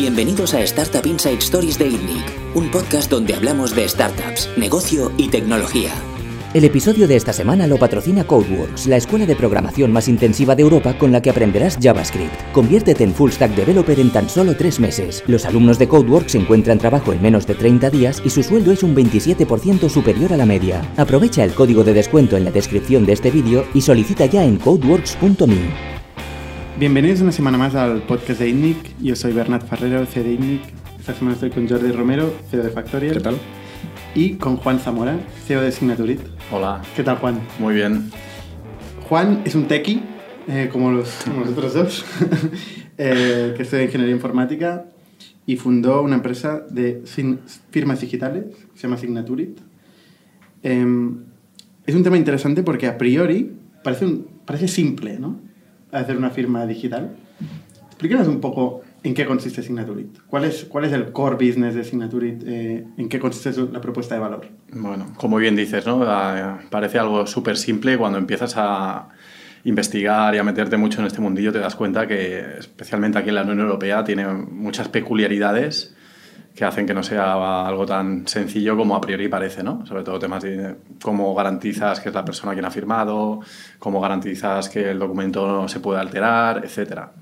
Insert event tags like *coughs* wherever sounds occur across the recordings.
Bienvenidos a Startup Inside Stories de ITNIC, un podcast donde hablamos de startups, negocio y tecnología. El episodio de esta semana lo patrocina Codeworks, la escuela de programación más intensiva de Europa con la que aprenderás JavaScript. Conviértete en full stack developer en tan solo tres meses. Los alumnos de Codeworks encuentran trabajo en menos de 30 días y su sueldo es un 27% superior a la media. Aprovecha el código de descuento en la descripción de este vídeo y solicita ya en codeworks.me. Bienvenidos una semana más al podcast de INNIC. Yo soy Bernat Ferrero, CEO de INNIC. Esta semana estoy con Jordi Romero, CEO de Factorial. ¿Qué tal? Y con Juan Zamora, CEO de Signaturit. Hola. ¿Qué tal, Juan? Muy bien. Juan es un techie, eh, como, los, como los otros dos, *laughs* eh, que estudia Ingeniería Informática y fundó una empresa de firmas digitales, que se llama Signaturit. Eh, es un tema interesante porque a priori parece, un- parece simple, ¿no? Hacer una firma digital. Explícanos un poco en qué consiste Signaturit. ¿Cuál es, cuál es el core business de Signaturit? Eh, ¿En qué consiste la propuesta de valor? Bueno, como bien dices, ¿no? Ah, Parece algo súper simple cuando empiezas a investigar y a meterte mucho en este mundillo te das cuenta que especialmente aquí en la Unión Europea tiene muchas peculiaridades que hacen que no sea algo tan sencillo como a priori parece, ¿no? Sobre todo temas de cómo garantizas que es la persona quien ha firmado, cómo garantizas que el documento no se puede alterar, etcétera.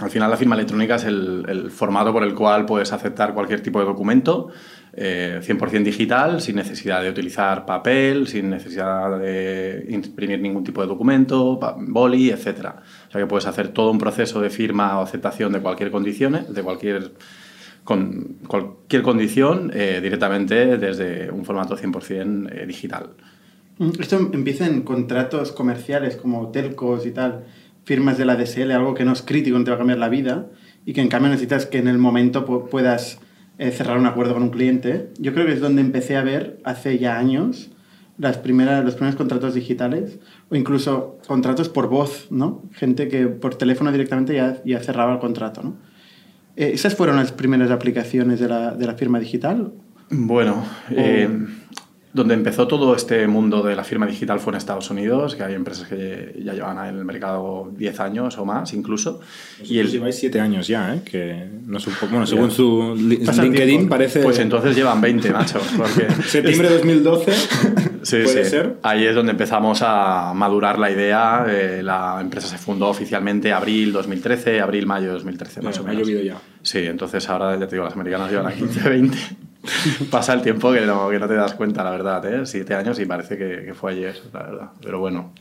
Al final la firma electrónica es el, formato por el cual puedes aceptar cualquier tipo de documento eh, 100% digital, sin necesidad de utilizar papel, sin necesidad de imprimir ningún tipo de documento, boli, etc. O sea que puedes hacer todo un proceso de firma o aceptación de cualquier condición, de cualquier, con, cualquier condición eh, directamente desde un formato 100% eh, digital. Mm, Esto empieza en contratos comerciales como telcos y tal, firmas de la DSL, algo que no es crítico, no te va a cambiar la vida, y que en cambio necesitas que en el momento pu- puedas eh, cerrar un acuerdo con un cliente. Yo creo que es donde empecé a ver hace ya años las primeras, los primeros contratos digitales, o incluso contratos por voz, ¿no? Gente que por teléfono directamente ya, ya cerraba el contrato, ¿no? Eh, ¿Esas fueron las primeras aplicaciones de la, de la firma digital? Bueno, eh, donde empezó todo este mundo de la firma digital fue en Estados Unidos, que hay empresas que ya llevan en el mercado 10 años o más incluso. Y el- lleváis siete años ya, ¿eh? Que no es un poco, bueno, según su Pasa el LinkedIn tiempo. parece... Pues entonces llevan 20, macho. Porque *laughs* Septiembre de 2012, *laughs* Sí, ¿puede sí. ser? Ahí es donde empezamos a madurar la idea. eh, la empresa se fundó oficialmente abril 2013, abril-mayo 2013, más Ya, o ha menos. llovido ya. Sí, entonces ahora ya te digo, las americanas llevan a 15, 20. Pasa el tiempo que no, que no te das cuenta, la verdad, ¿eh? Siete años y parece que, que fue ayer, la verdad. Pero bueno,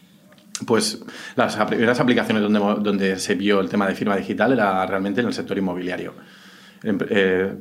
pues las primeras aplicaciones donde, donde se vio el tema de firma digital era realmente en el sector inmobiliario. Em- eh,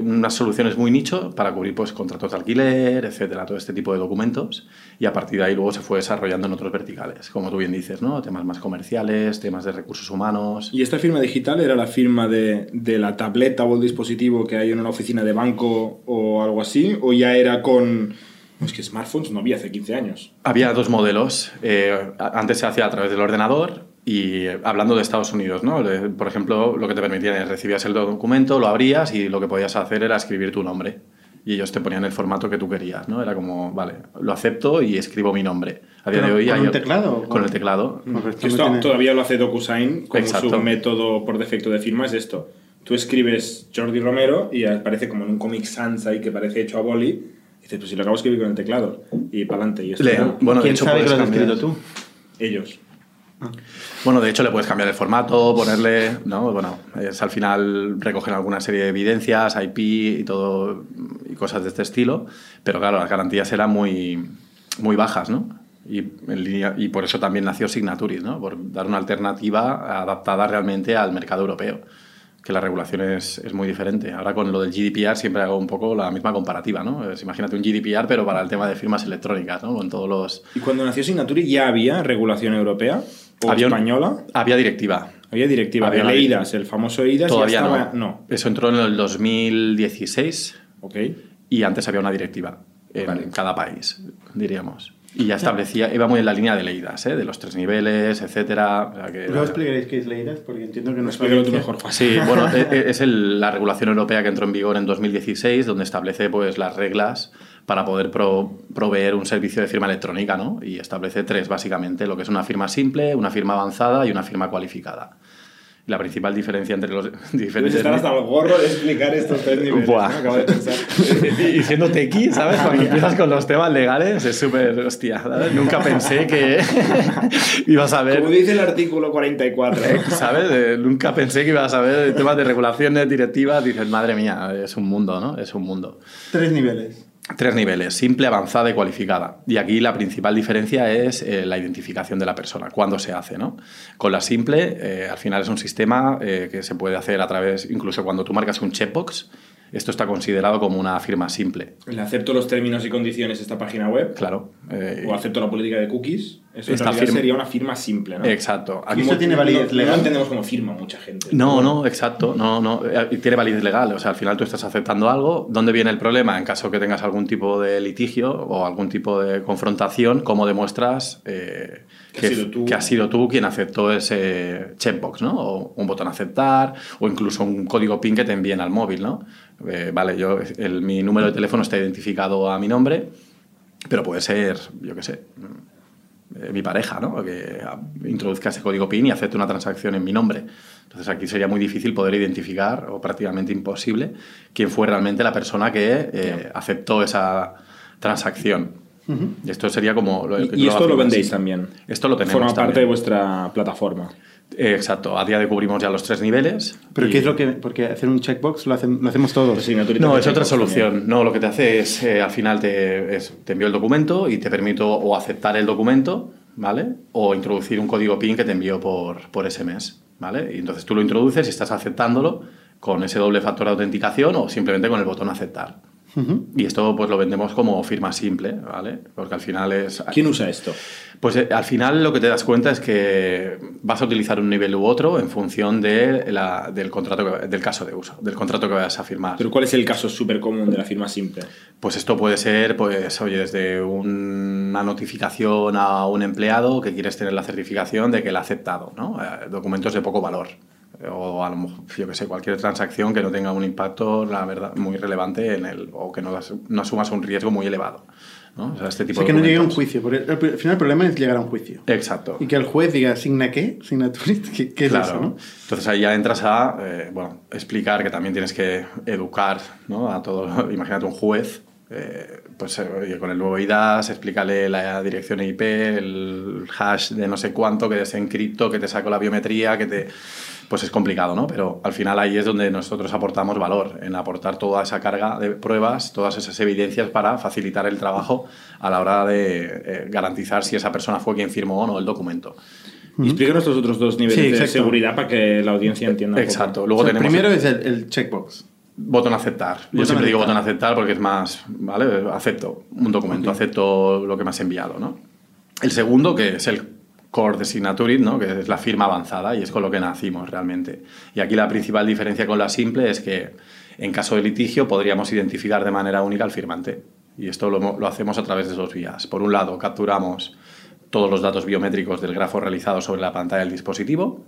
unas soluciones muy nicho para cubrir pues, contratos de alquiler, etcétera, todo este tipo de documentos. Y a partir de ahí luego se fue desarrollando en otros verticales, como tú bien dices, ¿no? temas más comerciales, temas de recursos humanos. ¿Y esta firma digital era la firma de, de la tableta o el dispositivo que hay en una oficina de banco o algo así? ¿O ya era con... Es que smartphones no había hace 15 años. Había dos modelos. Eh, antes se hacía a través del ordenador y hablando de Estados Unidos, ¿no? Por ejemplo, lo que te permitían es recibías el documento, lo abrías y lo que podías hacer era escribir tu nombre. Y ellos te ponían el formato que tú querías, ¿no? Era como, vale, lo acepto y escribo mi nombre. A día ¿Pero de hoy con ot- teclado Con con- el teclado. Esto no tiene- todavía lo hace DocuSign como Exacto. su método por defecto de firma, es esto. Tú escribes Jordi Romero y aparece como en un Comic Sans ahí que parece hecho a boli. Y dices, pues si lo acabo de escribir con el teclado. Y para adelante. Y esto ya- bueno, de ¿Quién hecho, sabe que lo has escrito tú? ellos. Bueno, de hecho le puedes cambiar el formato, ponerle, ¿no? Bueno, es al final recogen alguna serie de evidencias, IP y todo y cosas de este estilo, pero claro, las garantías eran muy, muy bajas, ¿no? Y, en línea- y por eso también nació Signaturis, ¿no? Por dar una alternativa adaptada realmente al mercado europeo, que la regulación es, es muy diferente. Ahora con lo del GDPR siempre hago un poco la misma comparativa, ¿no? Es, imagínate un GDPR, pero para el tema de firmas electrónicas, ¿no? Con todos los... ¿Y cuando nació Signaturi ya había regulación europea o Había un- española? Había directiva, Había directiva. Había el EIDAS, el famoso EIDAS, ya Todavía estaba- no. Eso entró en el 2016 Ok. y antes había una directiva en Vale. cada país, diríamos. Y ya establecía, iba muy en la línea de leídas, ¿eh? de los tres niveles, etcétera. o sea que explicaréis qué es Leidas, porque entiendo que no es tú mejor. Sí, *laughs* bueno, e- e- es el- la regulación europea que entró en vigor en 2016, donde establece pues, las reglas para poder pro- proveer un servicio de firma electrónica, ¿no? Y establece tres, básicamente, lo que es una firma simple, una firma avanzada y una firma cualificada. La principal diferencia entre los *laughs* diferentes... estar hasta el gorro de explicar estos tres niveles. Buah. ¿no? Acabo de pensar. *laughs* y siendo tequi, ¿sabes? Cuando empiezas con los temas legales es súper, hostia, ¿sabes? Nunca pensé que *laughs* ibas a ver... Como dice el artículo 44. ¿Sabes? Eh, nunca pensé que ibas a ver temas de regulaciones, directivas. Dices, madre mía, es un mundo, ¿no? Es un mundo. Tres niveles. Tres niveles, simple, avanzada y cualificada. Y aquí la principal diferencia es eh, la identificación de la persona, cuándo se hace. ¿no? Con la simple, eh, al final es un sistema eh, que se puede hacer a través, incluso cuando tú marcas un checkbox, esto está considerado como una firma simple. Le acepto los términos y condiciones de esta página web. Claro. O acepto la política de cookies. Eso Esta firma- sería una firma simple, ¿no? Exacto. Aquí- ¿Y eso tiene validez No- No legal? entendemos como firma mucha gente. No, no, exacto, no, no, tiene validez legal, o sea, al final tú estás aceptando algo, ¿dónde viene el problema? En caso que tengas algún tipo de litigio o algún tipo de confrontación, ¿cómo demuestras eh, Que has sido tú. que has sido tú quien aceptó ese checkbox, ¿no? O un botón aceptar, o incluso un código PIN que te envíen al móvil, ¿no? Eh, vale, yo, el- mi número de teléfono está identificado a mi nombre, pero puede ser, yo qué sé, eh, mi pareja, ¿no? Que introduzca ese código PIN y acepte una transacción en mi nombre. Entonces aquí sería muy difícil poder identificar, o prácticamente imposible, quién fue realmente la persona que eh, aceptó esa transacción. Y esto sería como... Lo, Y, esto lo vendéis también. Esto lo tenemos Forma parte de vuestra plataforma. Eh, Exacto, a día de hoy cubrimos ya los tres niveles. ¿Pero y- qué es lo que...? Porque hacer un checkbox lo, hacen- lo hacemos todos. No, es otra solución. también. No, lo que te hace es, eh, al final te, es- te envío el documento y te permito o aceptar el documento, ¿vale? O introducir un código PIN que te envío por, por SMS, ¿vale? Y entonces tú lo introduces y estás aceptándolo con ese doble factor de autenticación o simplemente con el botón aceptar. Y esto pues lo vendemos como firma simple, ¿vale? Porque al final es... ¿Quién usa esto? Pues eh, al final lo que te das cuenta es que vas a utilizar un nivel u otro en función de la- del contrato que- del caso de uso, del contrato que vayas a firmar. Pero ¿cuál es el caso súper común de la firma simple? Pues esto puede ser, pues, oye, desde una notificación a un empleado que quieres tener la certificación de que él ha aceptado, ¿no? Eh, documentos de poco valor. O a lo mejor, yo que sé, cualquier transacción que no tenga un impacto, la verdad, muy relevante en el, o que no, no asumas un riesgo muy elevado. ¿no? O sea, este O tipo sea, de que no llegue a un juicio. Porque al al final el problema es llegar a un juicio. Exacto. Y que el juez diga, ¿signa qué? ¿Signaturit? ¿Qué, qué es Claro. eso, no? Entonces ahí ya entras a eh, bueno, explicar que también tienes que educar ¿no? a todo. *laughs* Imagínate un juez, eh, pues eh, oye, con el nuevo IDAS, explícale la dirección IP, el hash de no sé cuánto, que es en cripto, que te saco la biometría, que te. Pues es complicado, ¿no? Pero al final ahí es donde nosotros aportamos valor, en aportar toda esa carga de pruebas, todas esas evidencias para facilitar el trabajo a la hora de eh, garantizar si esa persona fue quien firmó o no el documento. Y explícanos los otros dos niveles Sí, de seguridad para que la audiencia entienda. Exacto. Luego O sea, el tenemos primero es el, el checkbox. Botón aceptar. Yo siempre digo botón aceptar porque es más, ¿vale? Acepto un documento, acepto lo que me has enviado, ¿no? El segundo, que es el core de Signaturit, ¿no? Que es la firma avanzada y es con lo que nacimos realmente. Y aquí la principal diferencia con la simple es que en caso de litigio podríamos identificar de manera única al firmante. Y esto lo, lo hacemos a través de dos vías. Por un lado, capturamos todos los datos biométricos del grafo realizado sobre la pantalla del dispositivo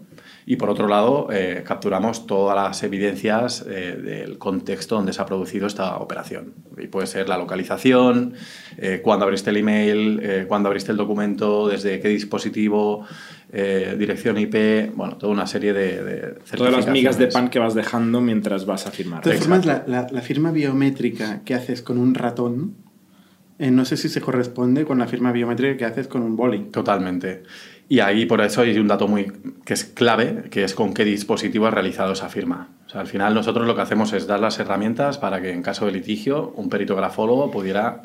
y por otro lado eh, capturamos todas las evidencias eh, del contexto donde se ha producido esta operación. Y puede ser la localización, eh, cuándo abriste el email, eh, cuándo abriste el documento, desde qué dispositivo, eh, dirección IP, bueno, toda una serie de, de Todas las migas de pan que vas dejando mientras vas a firmar. De todas formas, Exacto. la, la- la firma biométrica que haces con un ratón, eh, no sé si se corresponde con la firma biométrica que haces con un boli. Totalmente. Y ahí por eso hay un dato muy que es clave, que es con qué dispositivo has realizado esa firma. O sea, al final nosotros lo que hacemos es dar las herramientas para que en caso de litigio un perito grafólogo pudiera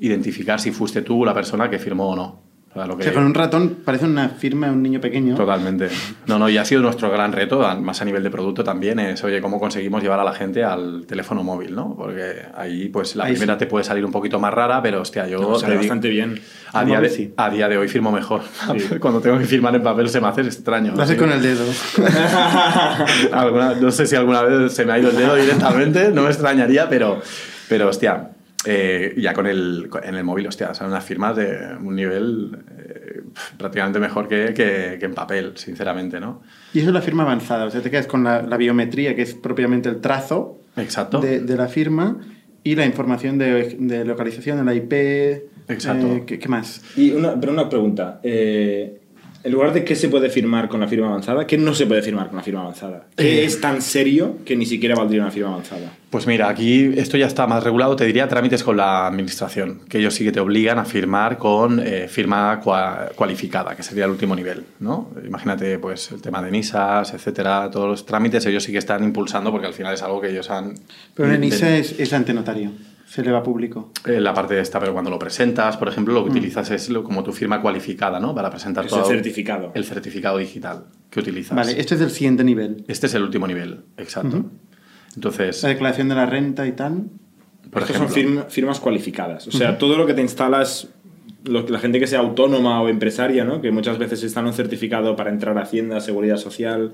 identificar si fuiste tú la persona que firmó o no. O sea, lo O que- sea, con un ratón parece una firma de un niño pequeño. Totalmente. No, no, y ha sido nuestro gran reto, más a nivel de producto también, es, oye, cómo conseguimos llevar a la gente al teléfono móvil, ¿no? Porque ahí, pues, la Ahí primera sí. te puede salir un poquito más rara, pero, hostia, yo... No, sale bastante bien. A día, móvil de, sí. a día de hoy firmo mejor. *laughs* Cuando tengo que firmar en papel se me hace extraño. Lo haces Sí. con el dedo. *laughs* Alguna- no sé si alguna vez se me ha ido el dedo directamente, no me extrañaría, pero, pero hostia, eh, ya con el, en el móvil, hostia, son unas firmas de un nivel eh, prácticamente mejor que, que, que en papel, sinceramente, ¿no? Y eso es la firma avanzada. O sea, te quedas con la, la biometría, que es propiamente el trazo Exacto. de, de la firma, y la información de, de localización de la IP. Exacto. eh, ¿qué, qué más? Y una, pero una pregunta. eh, En lugar de qué se puede firmar con la firma avanzada, ¿qué no se puede firmar con la firma avanzada? ¿Qué Eh. es tan serio que ni siquiera valdría una firma avanzada? Pues mira, aquí esto ya está más regulado, te diría trámites con la administración, que ellos sí que te obligan a firmar con eh, firma cua- cualificada, que sería el último nivel, ¿no? Imagínate, pues, el tema de NISAs, etcétera, todos los trámites ellos sí que están impulsando porque al final es algo que ellos han... Pero de- ENISA es, es ante notario, se le va público. eh, la parte de esta, pero cuando lo presentas, por ejemplo, lo que utilizas es lo- como tu firma cualificada, ¿no? Para presentar Es el todo certificado. El certificado digital que utilizas. Vale, este es el siguiente nivel. Este es el último nivel, exacto. Entonces, La declaración de la renta y tal. por ejemplo... son firma- firmas cualificadas. O sea, todo lo que te instalas, lo- la gente que sea autónoma o empresaria, ¿no? que muchas veces está en un certificado para entrar a Hacienda, Seguridad Social,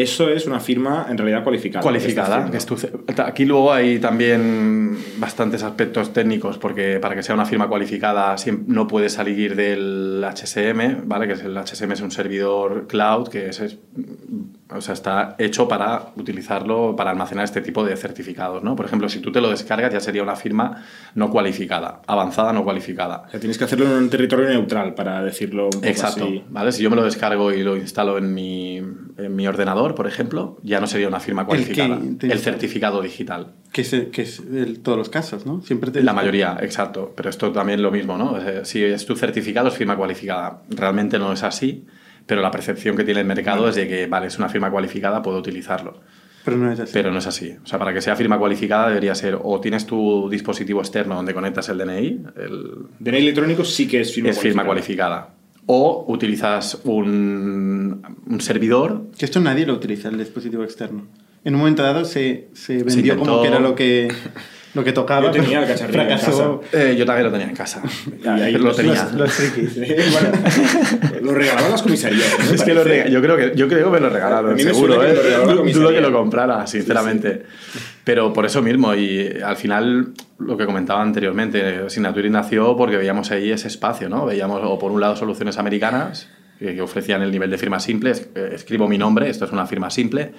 eso es una firma en realidad cualificada. cualificada. que que aquí luego hay también bastantes aspectos técnicos, porque para que sea una firma cualificada no puede salir del HSM, ¿vale? Que es el HSM es un servidor cloud que es- o sea, está hecho para utilizarlo para almacenar este tipo de certificados, ¿no? Por ejemplo, si tú te lo descargas ya sería una firma no cualificada, avanzada no cualificada. O sea, tienes que hacerlo en un territorio neutral para decirlo un poco Exacto, así. ¿vale? Si yo me lo descargo y lo instalo en mi, en mi ordenador, por ejemplo, ya no sería una firma ¿El cualificada. El, certificado digital. Que es, que es el- todos los casos, ¿no? Siempre te La mayoría, exacto. Pero esto también lo mismo, ¿no? Eh, Si es tu certificado, es firma cualificada. Realmente no es así, pero la percepción que tiene el mercado es de que, vale, es una firma cualificada, puedo utilizarlo. Pero no es así. Pero no es así. O sea, para que sea firma cualificada debería ser o tienes tu dispositivo externo donde conectas el DNI, el, DNI electrónico sí que es firma es firma cualificada. O utilizas un, un servidor Que esto nadie lo utiliza, el dispositivo externo. En un momento dado se, se vendió intentó- como que era lo que, *laughs* lo que tocaba. Yo tenía el cacharrillo en fracasó. Eh, yo también lo tenía en casa. Ahí lo los- tenía. Los, los frikis. bueno, lo regalaban las comisarías. ¿no? Es que lo rega- yo, creo que, yo creo que me lo regalaron, me seguro. que ¿eh? Dudo que lo comprara, sinceramente. Pero por eso mismo, y al final, lo que comentaba anteriormente, Signatury nació porque veíamos ahí ese espacio, ¿no? Veíamos, o por un lado, soluciones americanas que, ofrecían el nivel de firma simple, eh, escribo mi nombre, esto es una firma simple,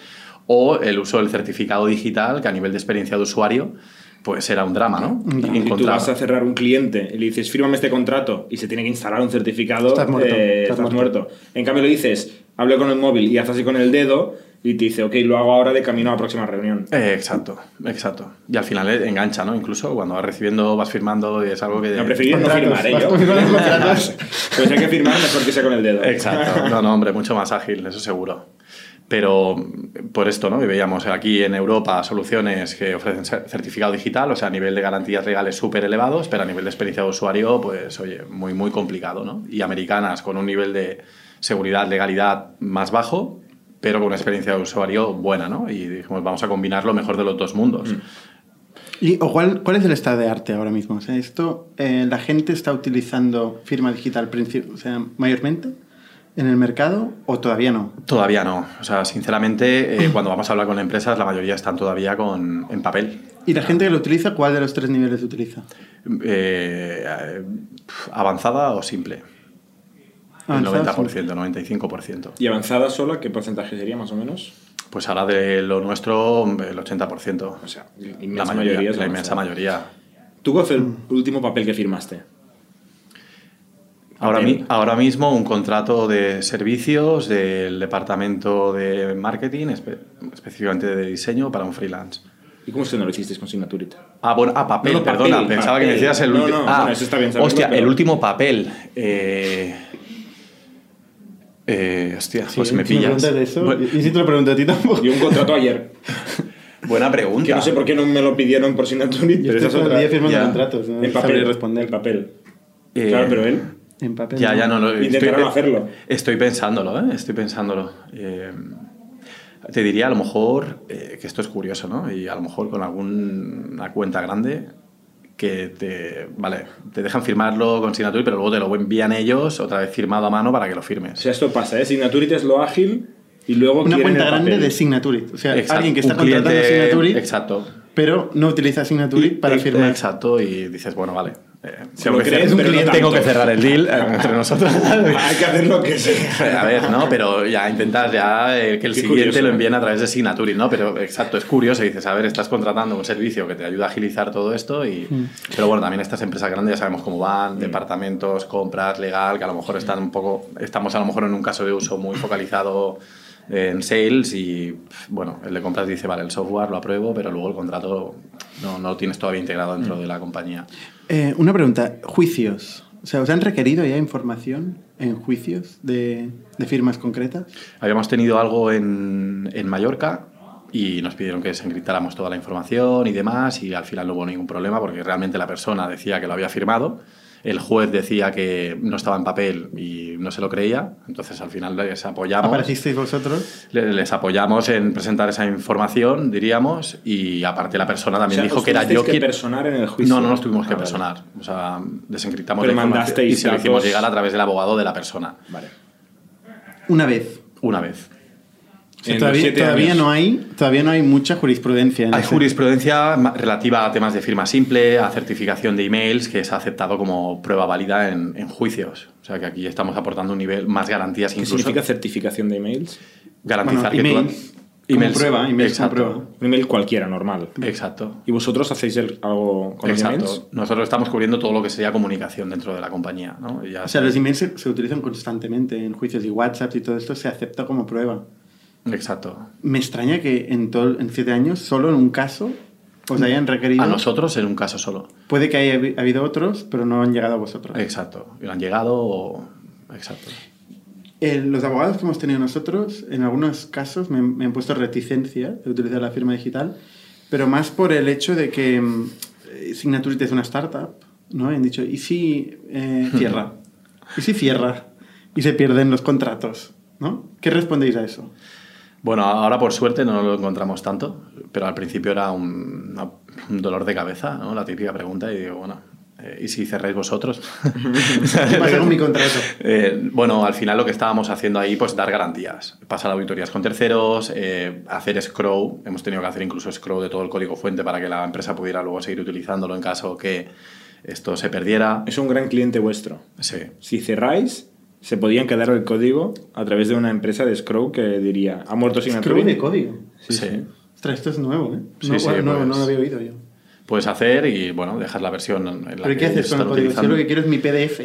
o el uso del certificado digital, que a nivel de experiencia de usuario, pues era un drama, ¿no? Un drama. Si tú vas a cerrar un cliente y le dices, fírmame este contrato y se tiene que instalar un certificado, Estás muerto, eh, estás estás muerto. muerto. En cambio le dices, hable con el móvil y haz así con el dedo y te dice, ok, lo hago ahora de camino a la próxima reunión. Eh, exacto, exacto. Y al final eh, engancha, ¿no? Incluso cuando vas recibiendo, vas firmando y es algo que... No, preferir no firmar, ¿eh? Yo. si *laughs* hay que firmar, mejor que sea con el dedo. Exacto, no, no, hombre, mucho más ágil, eso seguro. Pero mm, por esto, ¿no? Y veíamos aquí en Europa soluciones que ofrecen cer- certificado digital, o sea, a nivel de garantías legales súper elevados, pero a nivel de experiencia de usuario, pues, oye, muy, muy complicado, ¿no? Y americanas con un nivel de seguridad, legalidad más bajo, pero con una experiencia de usuario buena, ¿no? Y dijimos, vamos a combinar lo mejor de los dos mundos. ¿Y o cuál, cuál es el estado de arte ahora mismo? O sea, esto, eh, ¿la gente está utilizando firma digital o mayormente en el mercado o todavía no? Todavía no. O sea, sinceramente, eh, cuando vamos a hablar con empresas, la mayoría están todavía con, en papel. ¿Y la gente que lo utiliza, cuál de los tres niveles utiliza? Eh, eh, avanzada o simple. Avanzada, el 90%, 95%. ¿Y avanzada sola, qué porcentaje sería más o menos? Pues ahora de lo nuestro, el 80%. O sea, la mayoría, mayoría es la inmensa mayoría. ¿Tú cuál fue el último papel que firmaste? Ahora, Papel. mi- ahora mismo un contrato de servicios del departamento de marketing, espe- específicamente de diseño, para un freelance. ¿Y cómo es que no lo hicisteis con Signaturit? Ah, bueno, ah, papel, No, no, papel, perdona, pensaba que me papel. decías el último. no, ah, bueno, eso está bien hostia, pero- el último papel. Eh, eh, hostia, pues me si me pillas. de eso, Bu- y si te lo pregunto a ti tampoco. Yo un contrato ayer, *laughs* buena pregunta. que no sé por qué no me lo pidieron por Signaturit, Yo pero esa estoy es todo el otra. día firmando contratos. ¿no? En papel, responder. en papel. Eh, Claro, pero él... En papel. Ya, ya no lo Intentaron estoy, hacerlo. Estoy pensándolo, ¿eh? Estoy pensándolo. Eh, te diría a lo mejor eh, que esto es curioso, ¿no? Y a lo mejor con alguna cuenta grande que te, vale, te dejan firmarlo con Signature, pero luego te lo envían ellos otra vez firmado a mano para que lo O firmes. sea, esto pasa, ¿eh? Signaturit es lo ágil y luego Una cuenta grande papel. de Signaturit. O sea, Exacto, alguien que está contratando cliente- Signaturit, Exacto. Pero no utiliza Signaturit para Y- firmar. Exacto, y dices, bueno, vale. eh, tengo, lo que crees, cer- pero no tengo que cerrar el deal *laughs* eh, entre nosotros. Hay que hacer lo que sea. A ver, ¿no? Pero ya intentas ya eh, que el Qué siguiente curioso, lo ¿eh? envíen a través de Signaturit, ¿no? Pero exacto, es curioso. Dices, a ver, estás contratando un servicio que te ayuda a agilizar todo esto y... Pero bueno, también estas empresas grandes ya sabemos cómo van, departamentos, compras, legal, que a lo mejor están un poco... Estamos a lo mejor en un caso de uso muy focalizado en sales y, bueno, el de compras dice, vale, el software lo apruebo, pero luego el contrato no, no lo tienes todavía integrado dentro de la compañía. Eh, una pregunta, juicios. O sea, ¿os han requerido ya información en juicios de, de firmas concretas? Habíamos tenido algo en, en Mallorca y nos pidieron que desencriptáramos toda la información y demás y al final no hubo ningún problema porque realmente la persona decía que lo había firmado, el juez decía que no estaba en papel y no se lo creía, entonces al final les apoyamos. ¿Aparecisteis vosotros? le- Les apoyamos en presentar esa información, diríamos, y aparte la persona también O sea, dijo que era yo que quien... personar en el juicio. No, no nos tuvimos que Ah, vale. personar. O sea, desencriptamos Pero la información mandasteis y se lo hicimos llegar a través del abogado de la persona, Vale. Una vez. una vez. O sea, todavía, no hay, todavía no hay mucha jurisprudencia. En Hay ese- jurisprudencia relativa a temas de firma simple, a certificación de emails, que se ha aceptado como prueba válida en, en juicios. O sea que aquí estamos aportando un nivel más garantías ¿Qué incluso. significa certificación de emails? Garantizar Bueno, que tú- emails como prueba, emails como Exacto. prueba. Un email cualquiera, normal. Exacto. ¿Y vosotros hacéis el- algo con los Exacto. emails? Nosotros estamos cubriendo todo lo que sería comunicación dentro de la compañía. ¿no? Ya O sea, los emails se, se utilizan constantemente en juicios y WhatsApp y todo esto se acepta como prueba. Exacto. Me extraña que en, todo, en siete años, solo en un caso, os hayan requerido. A nosotros en un caso solo. Puede que haya habi- habido otros, pero no han llegado a vosotros. Exacto. Han llegado. o- Exacto. Eh, los abogados que hemos tenido nosotros, en algunos casos me, me han puesto reticencia de utilizar la firma digital, pero más por el hecho de que mm, eh, Signaturit es una startup, ¿no? Han dicho, ¿y si eh, *laughs* cierra? ¿Y si cierra? Y se pierden los contratos, ¿no? ¿Qué respondéis a eso? Bueno, ahora por suerte no lo encontramos tanto, pero al principio era un, un dolor de cabeza, ¿no? La típica pregunta, y digo, bueno, eh, ¿y si cerráis vosotros? *laughs* ¿Qué pasa con mi contrato? Eh, bueno, al final lo que estábamos haciendo ahí, pues dar garantías, pasar auditorías con terceros, eh, hacer scroll, hemos tenido que hacer incluso scroll de todo el código fuente para que la empresa pudiera luego seguir utilizándolo en caso que esto se perdiera. Es un gran cliente vuestro. Sí. Si cerráis, se podían quedar el código a través de una empresa de Scroll que diría, ha muerto sin Scroll de código. Sí. Ostras, esto es nuevo, ¿eh? Sí, no, sí, bueno, no, pues- no lo había oído yo. Puedes hacer y, bueno, dejas la versión en la ¿Pero que qué haces con el código? Si yo lo que quiero es mi PDF,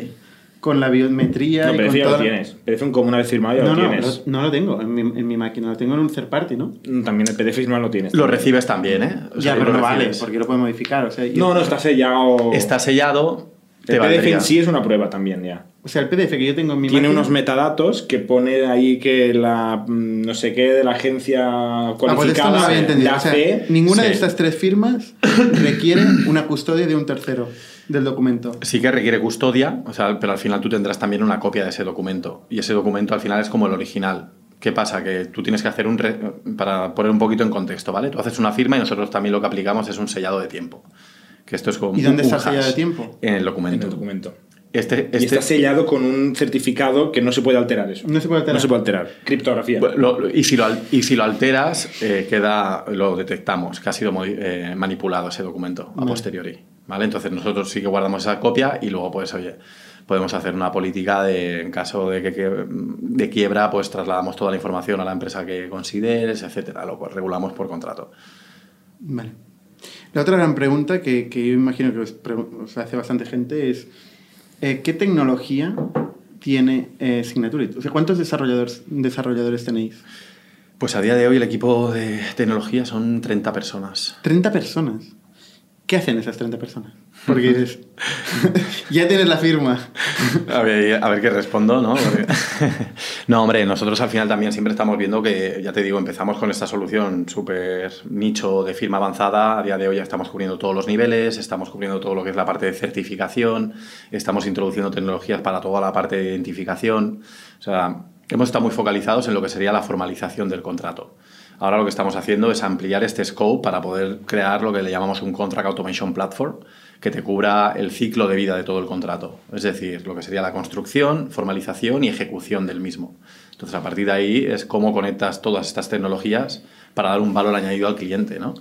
con la biometría No, y pero con eso ya lo tienes. PDF como una vez firmado ya No, lo no, tienes. lo- no lo tengo en mi, en mi máquina, lo tengo en un third party, ¿no? También el PDF no lo tienes. Lo recibes también, ¿eh? O sea, ya, pero lo no vale, porque lo puedo modificar. O sea, No, no, está sellado. Está sellado, te el PDF en sí es una prueba también ya. o sea, el PDF que yo tengo en mi Tiene máquina... unos metadatos que pone ahí que la mm, no sé qué de la agencia Ah, pues esto cualificada no lo había entendido. la O sea, hace- ninguna de estas tres firmas *coughs* requiere una custodia de un tercero del documento. Sí que requiere custodia, o sea, pero al final tú tendrás también una copia de ese documento. Y ese documento al final es como el original. ¿Qué pasa? Que tú tienes que hacer un... re- Para poner un poquito en contexto, ¿vale? Tú haces una firma y nosotros también lo que aplicamos es un sellado de tiempo. Que esto es como ¿Y dónde está el sellado de tiempo? En el en documento. el documento. Este, Y este, está sellado con un certificado que no se puede alterar eso. No se puede alterar. No se puede alterar. Criptografía. Bueno, lo- lo- y, si lo, y si lo alteras, eh, queda, lo detectamos, que ha sido eh, manipulado ese documento a Vale. posteriori. ¿vale? Entonces nosotros sí que guardamos esa copia y luego, pues, oye, podemos hacer una política de, en caso de, que, que- de quiebra, pues trasladamos toda la información a la empresa que consideres, etcétera. Lo pues, regulamos por contrato. Vale. La otra gran pregunta que, que yo imagino que os, hace bastante gente es eh, ¿qué tecnología tiene eh? O sea, ¿cuántos desarrolladores, desarrolladores tenéis? Pues a día de hoy el equipo de tecnología son 30 personas. 30 personas. ¿Qué hacen esas 30 personas? Porque dices, *laughs* ya tienes la firma. A ver, a ver qué respondo, ¿no? Porque- *laughs* no, hombre, nosotros al final también siempre estamos viendo que, ya te digo, empezamos con esta solución súper nicho de firma avanzada. A día de hoy ya estamos cubriendo todos los niveles, estamos cubriendo todo lo que es la parte de certificación, estamos introduciendo tecnologías para toda la parte de identificación. O sea, hemos estado muy focalizados en lo que sería la formalización del contrato. Ahora lo que estamos haciendo es ampliar este scope para poder crear lo que le llamamos un Contract Automation Platform, que te cubra el ciclo de vida de todo el contrato. Es decir, lo que sería la construcción, formalización y ejecución del mismo. Entonces, a partir de ahí es cómo conectas todas estas tecnologías para dar un valor añadido al cliente, ¿no?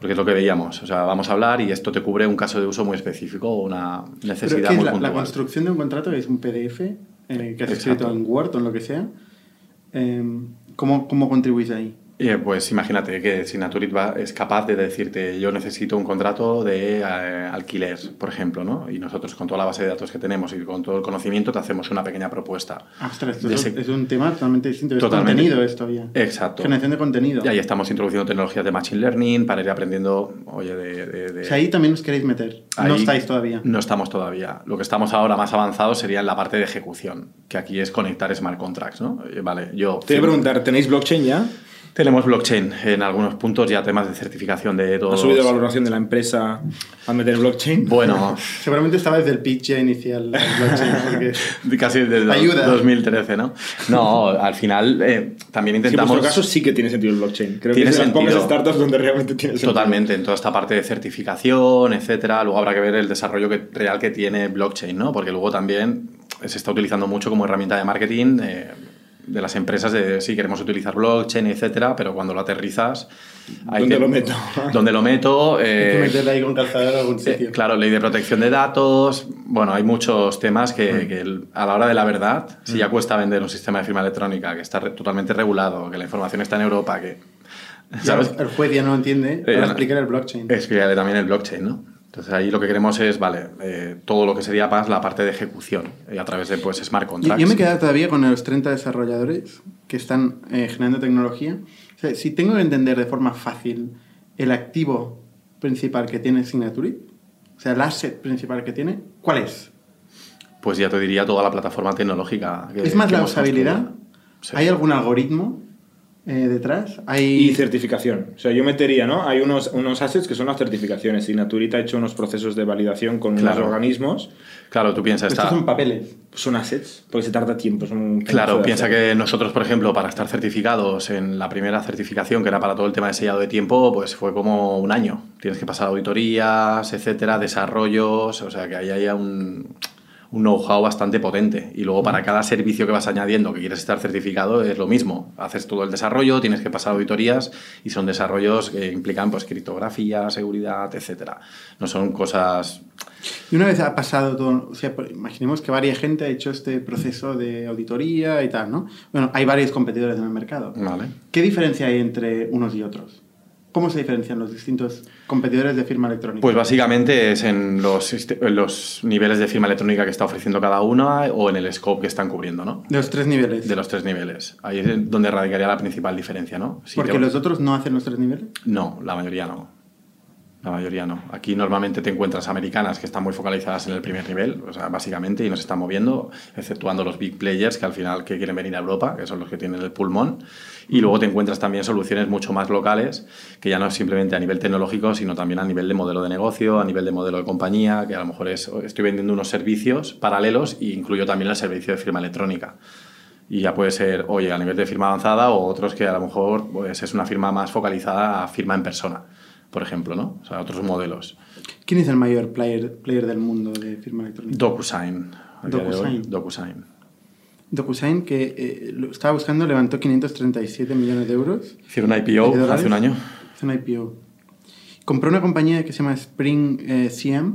Porque es lo que veíamos. O sea, vamos a hablar y esto te cubre un caso de uso muy específico o una Pero, necesidad ¿qué es muy la, puntual. la construcción de un contrato es un PDF eh, que has escrito Exacto. en Word o en lo que sea. Eh, ¿cómo, ¿Cómo contribuís ahí? Eh, pues imagínate que Signaturit va, es capaz de decirte yo necesito un contrato de eh, alquiler, por ejemplo, ¿no? Y nosotros con toda la base de datos que tenemos y con todo el conocimiento te hacemos una pequeña propuesta. Ah, ostras, esto es, ese- es un tema totalmente distinto. Es Totalmente. contenido esto ya. Exacto. Generación de contenido. Y ahí estamos introduciendo tecnologías de Machine Learning para ir aprendiendo, oye, de... de- de- O sea, ahí también os queréis meter. no estáis todavía. No estamos todavía. Lo que estamos ahora más avanzados sería en la parte de ejecución, que aquí es conectar smart contracts, ¿no? Eh, Vale, yo... Te voy a preguntar, ¿tenéis blockchain ya? Tenemos blockchain en algunos puntos, ya temas de certificación de ¿Ha todos... subido la valoración de la empresa al meter blockchain? Bueno, *laughs* Seguramente estaba desde el pitch ya inicial. el blockchain, porque- *laughs* casi desde Ayuda. 2013, ¿no? No, al final eh, también Sí, en intentamos... vuestro caso sí que tiene sentido el blockchain. Creo Tiene que es de las pocas startups donde realmente tiene sentido. Totalmente, en toda esta parte de certificación, etcétera. Luego habrá que ver el desarrollo que- real que tiene blockchain, ¿no? Porque luego también se está utilizando mucho como herramienta de marketing eh, de las empresas de si queremos utilizar blockchain, etcétera, pero cuando lo aterrizas. hay ¿Dónde que- lo meto? ¿Dónde lo meto? Hay que Eh, meterle ahí con calzador a algún eh, sitio. claro, ley de protección de datos. Bueno, hay muchos temas que, que el- a la hora de la verdad, si ya cuesta vender un sistema de firma electrónica que está re- totalmente regulado, que la información está en Europa, que. Ya el juez ya no lo entiende. Eh, Para explicar el blockchain. Explicarle también el blockchain, ¿no? Entonces ahí lo que queremos es, vale, eh, todo lo que sería más la parte de ejecución eh, a través de pues smart Yo, contracts. yo me he quedado todavía con los 30 desarrolladores que están eh, generando tecnología. O sea, si tengo que entender de forma fácil el activo principal que tiene Signaturit, o sea, el asset principal que tiene, ¿cuál es? Pues ya te diría toda la plataforma tecnológica. que- ¿Es más que la usabilidad? Sí. ¿Hay algún algoritmo eh, detrás? ¿Hay... Y certificación. O sea, yo metería, ¿no? Hay unos, unos assets que son las certificaciones. Signaturita ha hecho unos procesos de validación con Claro. unos organismos. Claro, tú piensas, Estos está... son papeles. Son assets, porque se tarda tiempo. Son Claro, piensa hacer. que nosotros, por ejemplo, para estar certificados en la primera certificación, que era para todo el tema de sellado de tiempo, pues fue como un año. Tienes que pasar auditorías, etcétera, desarrollos, o sea que ahí hay un, un know-how bastante potente. Y luego para cada servicio que vas añadiendo que quieres estar certificado es lo mismo. Haces todo el desarrollo, tienes que pasar auditorías y son desarrollos que implican pues criptografía, seguridad, etcétera. No son cosas... Y una vez ha pasado todo, o sea, imaginemos que varias gente ha hecho este proceso de auditoría y tal, ¿no? Bueno, hay varios competidores en el mercado. Vale. ¿Qué diferencia hay entre unos y otros? ¿Cómo se diferencian los distintos competidores de firma electrónica? Pues básicamente es en los, sist- en los niveles de firma electrónica que está ofreciendo cada una o en el scope que están cubriendo, ¿no? de los tres niveles. De los tres niveles. Ahí es donde radicaría la principal diferencia, ¿no? Si Porque te- los otros no hacen los tres niveles. No, la mayoría no. La mayoría no. Aquí normalmente te encuentras americanas que están muy focalizadas en el primer nivel, o sea, básicamente, y nos están moviendo, exceptuando los big players que al final que quieren venir a Europa, que son los que tienen el pulmón. Y luego te encuentras también soluciones mucho más locales, que ya no es simplemente a nivel tecnológico, sino también a nivel de modelo de negocio, a nivel de modelo de compañía, que a lo mejor es, estoy vendiendo unos servicios paralelos e incluyo también el servicio de firma electrónica. Y ya puede ser, oye, a nivel de firma avanzada o otros que a lo mejor pues, es una firma más focalizada a firma en persona, por ejemplo, ¿no? O sea, otros modelos. ¿Quién es el mayor player, player del mundo de firma electrónica? DocuSign. DocuSign. DocuSign. DocuSign, que eh, lo estaba buscando, levantó 537 millones de euros. Hicieron un ¿De IPO hace un año. Hizo un IPO. Compró una compañía que se llama Spring eh, CM,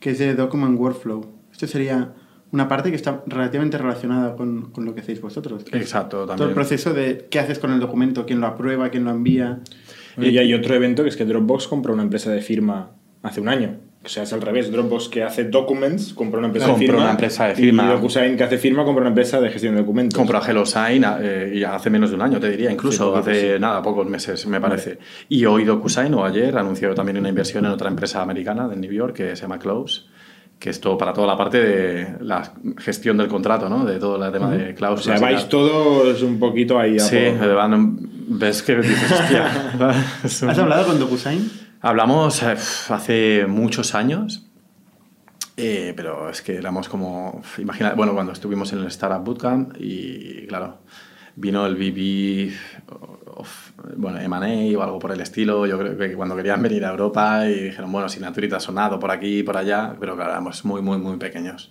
que es de Document Workflow. Esto sería una parte que está relativamente relacionada con, con lo que hacéis vosotros. Exacto, Todo el también. proceso de qué haces con el documento, quién lo aprueba, quién lo envía. Y hay otro evento que es que Dropbox compró una empresa de firma hace un año. O sea, es al revés. Dropbox que hace documents compró una empresa Compró de firma. una empresa de firma. Y DocuSign que hace firma compró una empresa de gestión de documentos. Compró a HelloSign eh, y hace menos de un año, te diría, incluso Sí, hace sí. nada, pocos meses, me parece. Y hoy DocuSign, o ayer, anunció también una inversión en otra empresa americana de New York que se llama Close, que es todo para toda la parte de la gestión del contrato, ¿no? De todo el tema de O cláusulas. sea, y vais todos un poquito ahí a Sí, por- eh, van- ves que dices, hostia. *laughs* un- ¿Has hablado con DocuSign? Hablamos eh, hace muchos años, eh, pero es que éramos como, imagina, bueno, cuando estuvimos en el Startup Bootcamp y claro, vino el VP, of, bueno, M&A o algo por el estilo, yo creo que cuando querían venir a Europa y dijeron, bueno, Signaturita ha sonado por aquí y por allá, pero claro, éramos muy, muy, muy pequeños.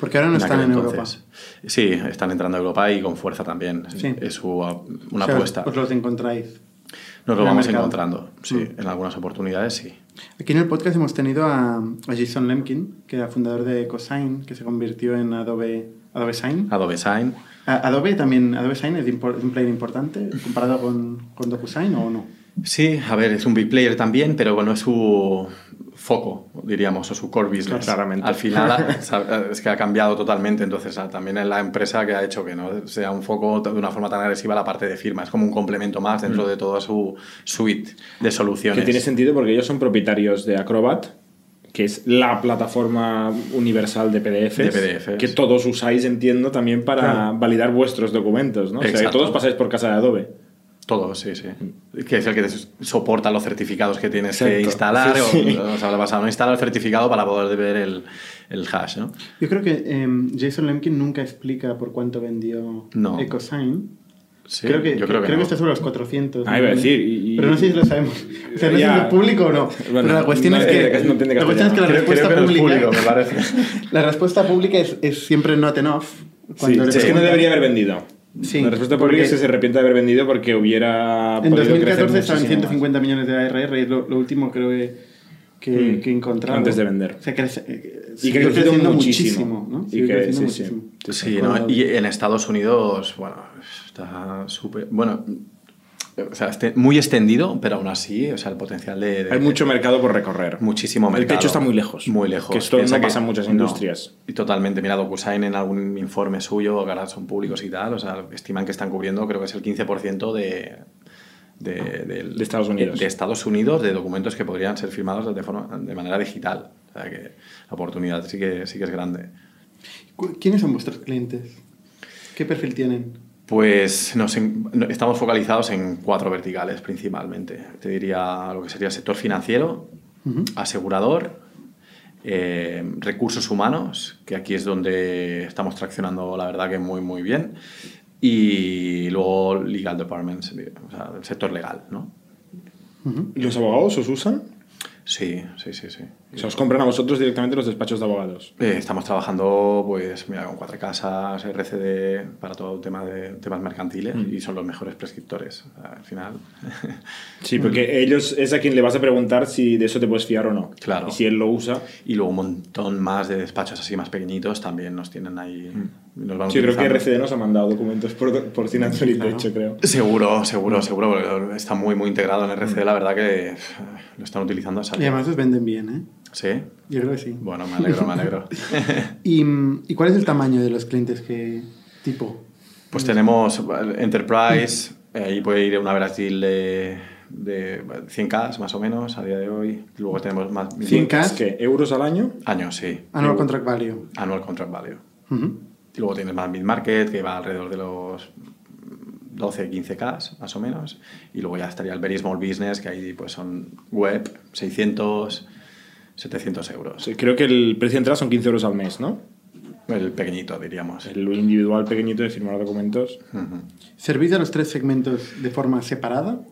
Porque ahora no en están en entonces. Sí, están entrando a Europa y con fuerza también. Sí. Es su, una O sea, apuesta. Os los encontráis. Nos lo en vamos encontrando, sí, Mm. en algunas oportunidades sí. Aquí en el podcast hemos tenido a, a Jason Lemkin, que era fundador de Cosign, que se convirtió en Adobe, Adobe Sign. Adobe Sign. A- Adobe también, Adobe Sign es un player importante comparado con, con DocuSign o no. Sí, a ver, es un big player también, pero no es su foco, diríamos, o su core business. Claramente. Al final *laughs* es que ha cambiado totalmente, entonces ah, también es la empresa que ha hecho que no sea un foco de una forma tan agresiva la parte de firma. Es como un complemento más dentro de toda su suite de soluciones. Que tiene sentido porque ellos son propietarios de Acrobat, que es la plataforma universal de PDFs, De PDFs. que todos usáis, entiendo, también para Claro. validar vuestros documentos, ¿no? O sea, que todos pasáis por casa de Adobe. Todo, sí, sí. Que es el que soporta los certificados que tienes que instalar. Sí, o, sí. o sea, vas a no instalar el certificado para poder ver el, el hash, ¿no? Yo creo que em, Jason Lemkin nunca explica por cuánto vendió No. EcoSign. Sí, creo que, yo creo que, no. está sobre los 400. Ah, iba a decir, y- y- Pero no sé si lo sabemos. O sea, no sé si es público o no. *laughs* Bueno, Pero la cuestión no es que, que- la cuestión es que la Creo- respuesta creo que pública. público, me parece. *laughs* La respuesta pública es, es siempre not enough. Cuando le es que no debería haber vendido. Sí, la respuesta pública es que se arrepiente de haber vendido porque hubiera En podido crecer 2014 estaban muchísimo 150 millones de ARR y es lo, lo último creo que, que, Mm. que he encontrado. Antes de vender. O sea, crece, eh, Y que crecido creciendo muchísimo. ¿no? Y que- creciendo sí, sí. muchísimo. Sí, Con ¿no? Y en Estados Unidos, bueno, está súper. Bueno, o sea, este- muy extendido, pero aún así, o sea, el potencial de. de- Hay mucho mercado por recorrer. Muchísimo El mercado. techo está muy lejos. Muy lejos. Que esto no pasa en muchas no. industrias. Y totalmente. Mira, DocuSign en algún informe suyo, que ahora son públicos y tal, o sea, estiman que están cubriendo, creo que es el 15% de. De, del- De Estados Unidos. De, Estados Unidos, de documentos que podrían ser firmados de, forma, de manera digital. O sea que la oportunidad sí que, sí que es grande. ¿Quiénes son vuestros clientes? ¿Qué perfil tienen? Pues nos estamos focalizados en cuatro verticales principalmente. Te diría lo que sería el sector financiero, Ujú. asegurador, eh, recursos humanos, que aquí es donde estamos traccionando la verdad que muy muy bien, y luego legal departments, o sea, el sector legal, ¿no? ¿Y los abogados os usan? Sí, sí, sí, sí. O sea, os compran a vosotros directamente los despachos de abogados. Eh, estamos trabajando, pues, mira, con cuatro casas, RCD, para todo el tema de temas mercantiles, y son los mejores prescriptores, al final. *laughs* Sí, porque ellos es a quien le vas a preguntar si de eso te puedes fiar o no. Claro. Y si él lo usa. Y luego un montón más de despachos así más pequeñitos también nos tienen ahí. Nos van Sí, creo que. RCD nos ha mandado documentos por, por Signature de hecho, creo. Seguro, seguro, seguro. porque Está muy, muy integrado en RCD. La verdad que lo están utilizando a Y saco. además os venden bien, ¿eh? Sí. Yo creo que sí. Bueno, me alegro, me alegro. *laughs* ¿Y, ¿y cuál es el tamaño de los clientes que tipo? Pues tenemos Enterprise, eh, ahí puede ir una deal de, de 100k más o menos a día de hoy. Luego tenemos más. 100K. ¿Es que ¿Euros al año? Años, sí. Annual Contract Value. Annual Contract Value. Ujú. Y luego tienes más mid-market, que va alrededor de los 12, 15K, más o menos. Y luego ya estaría el Very Small Business, que ahí pues son web, 600, 700 euros. Sí, creo que el precio de entrada son 15 euros al mes, ¿no? El pequeñito, diríamos. El individual pequeñito de firmar documentos. ¿Servís a los tres segmentos de forma separada?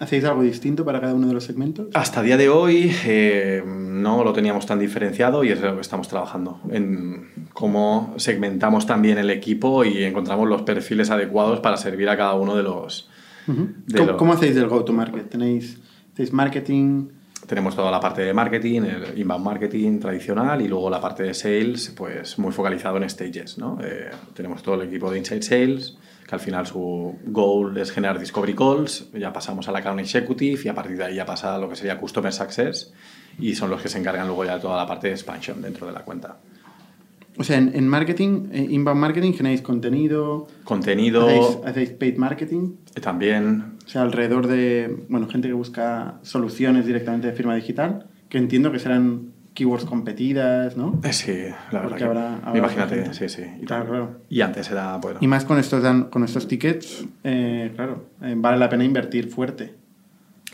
¿Hacéis algo distinto para cada uno de los segmentos? Hasta día de hoy eh, no lo teníamos tan diferenciado y es lo que estamos trabajando, en cómo segmentamos también el equipo y encontramos los perfiles adecuados para servir a cada uno de los... Ujú. de ¿Cómo, lo- cómo hacéis el go-to-market? ¿Tenéis, ¿Hacéis marketing? Tenemos toda la parte de marketing, el inbound marketing tradicional y luego la parte de sales, pues muy focalizado en stages, ¿no? Eh, tenemos todo el equipo de Inside Sales, que al final su goal es generar discovery calls, ya pasamos al account executive y a partir de ahí ya pasa a lo que sería customer success y son los que se encargan luego ya de toda la parte de expansion dentro de la cuenta. O sea, en, en marketing, eh, inbound marketing, generáis contenido, Contenido. Hacéis, hacéis paid marketing, también, o sea, alrededor de, bueno, gente que busca soluciones directamente de firma digital, que entiendo que serán keywords competidas, ¿no? eh, sí, la verdad Porque que, habrá- habrá imagínate, gente. sí, sí. Y, Claro, claro. y antes era, bueno, Y más con estos, con estos tickets, eh, claro, eh, vale la pena invertir fuerte.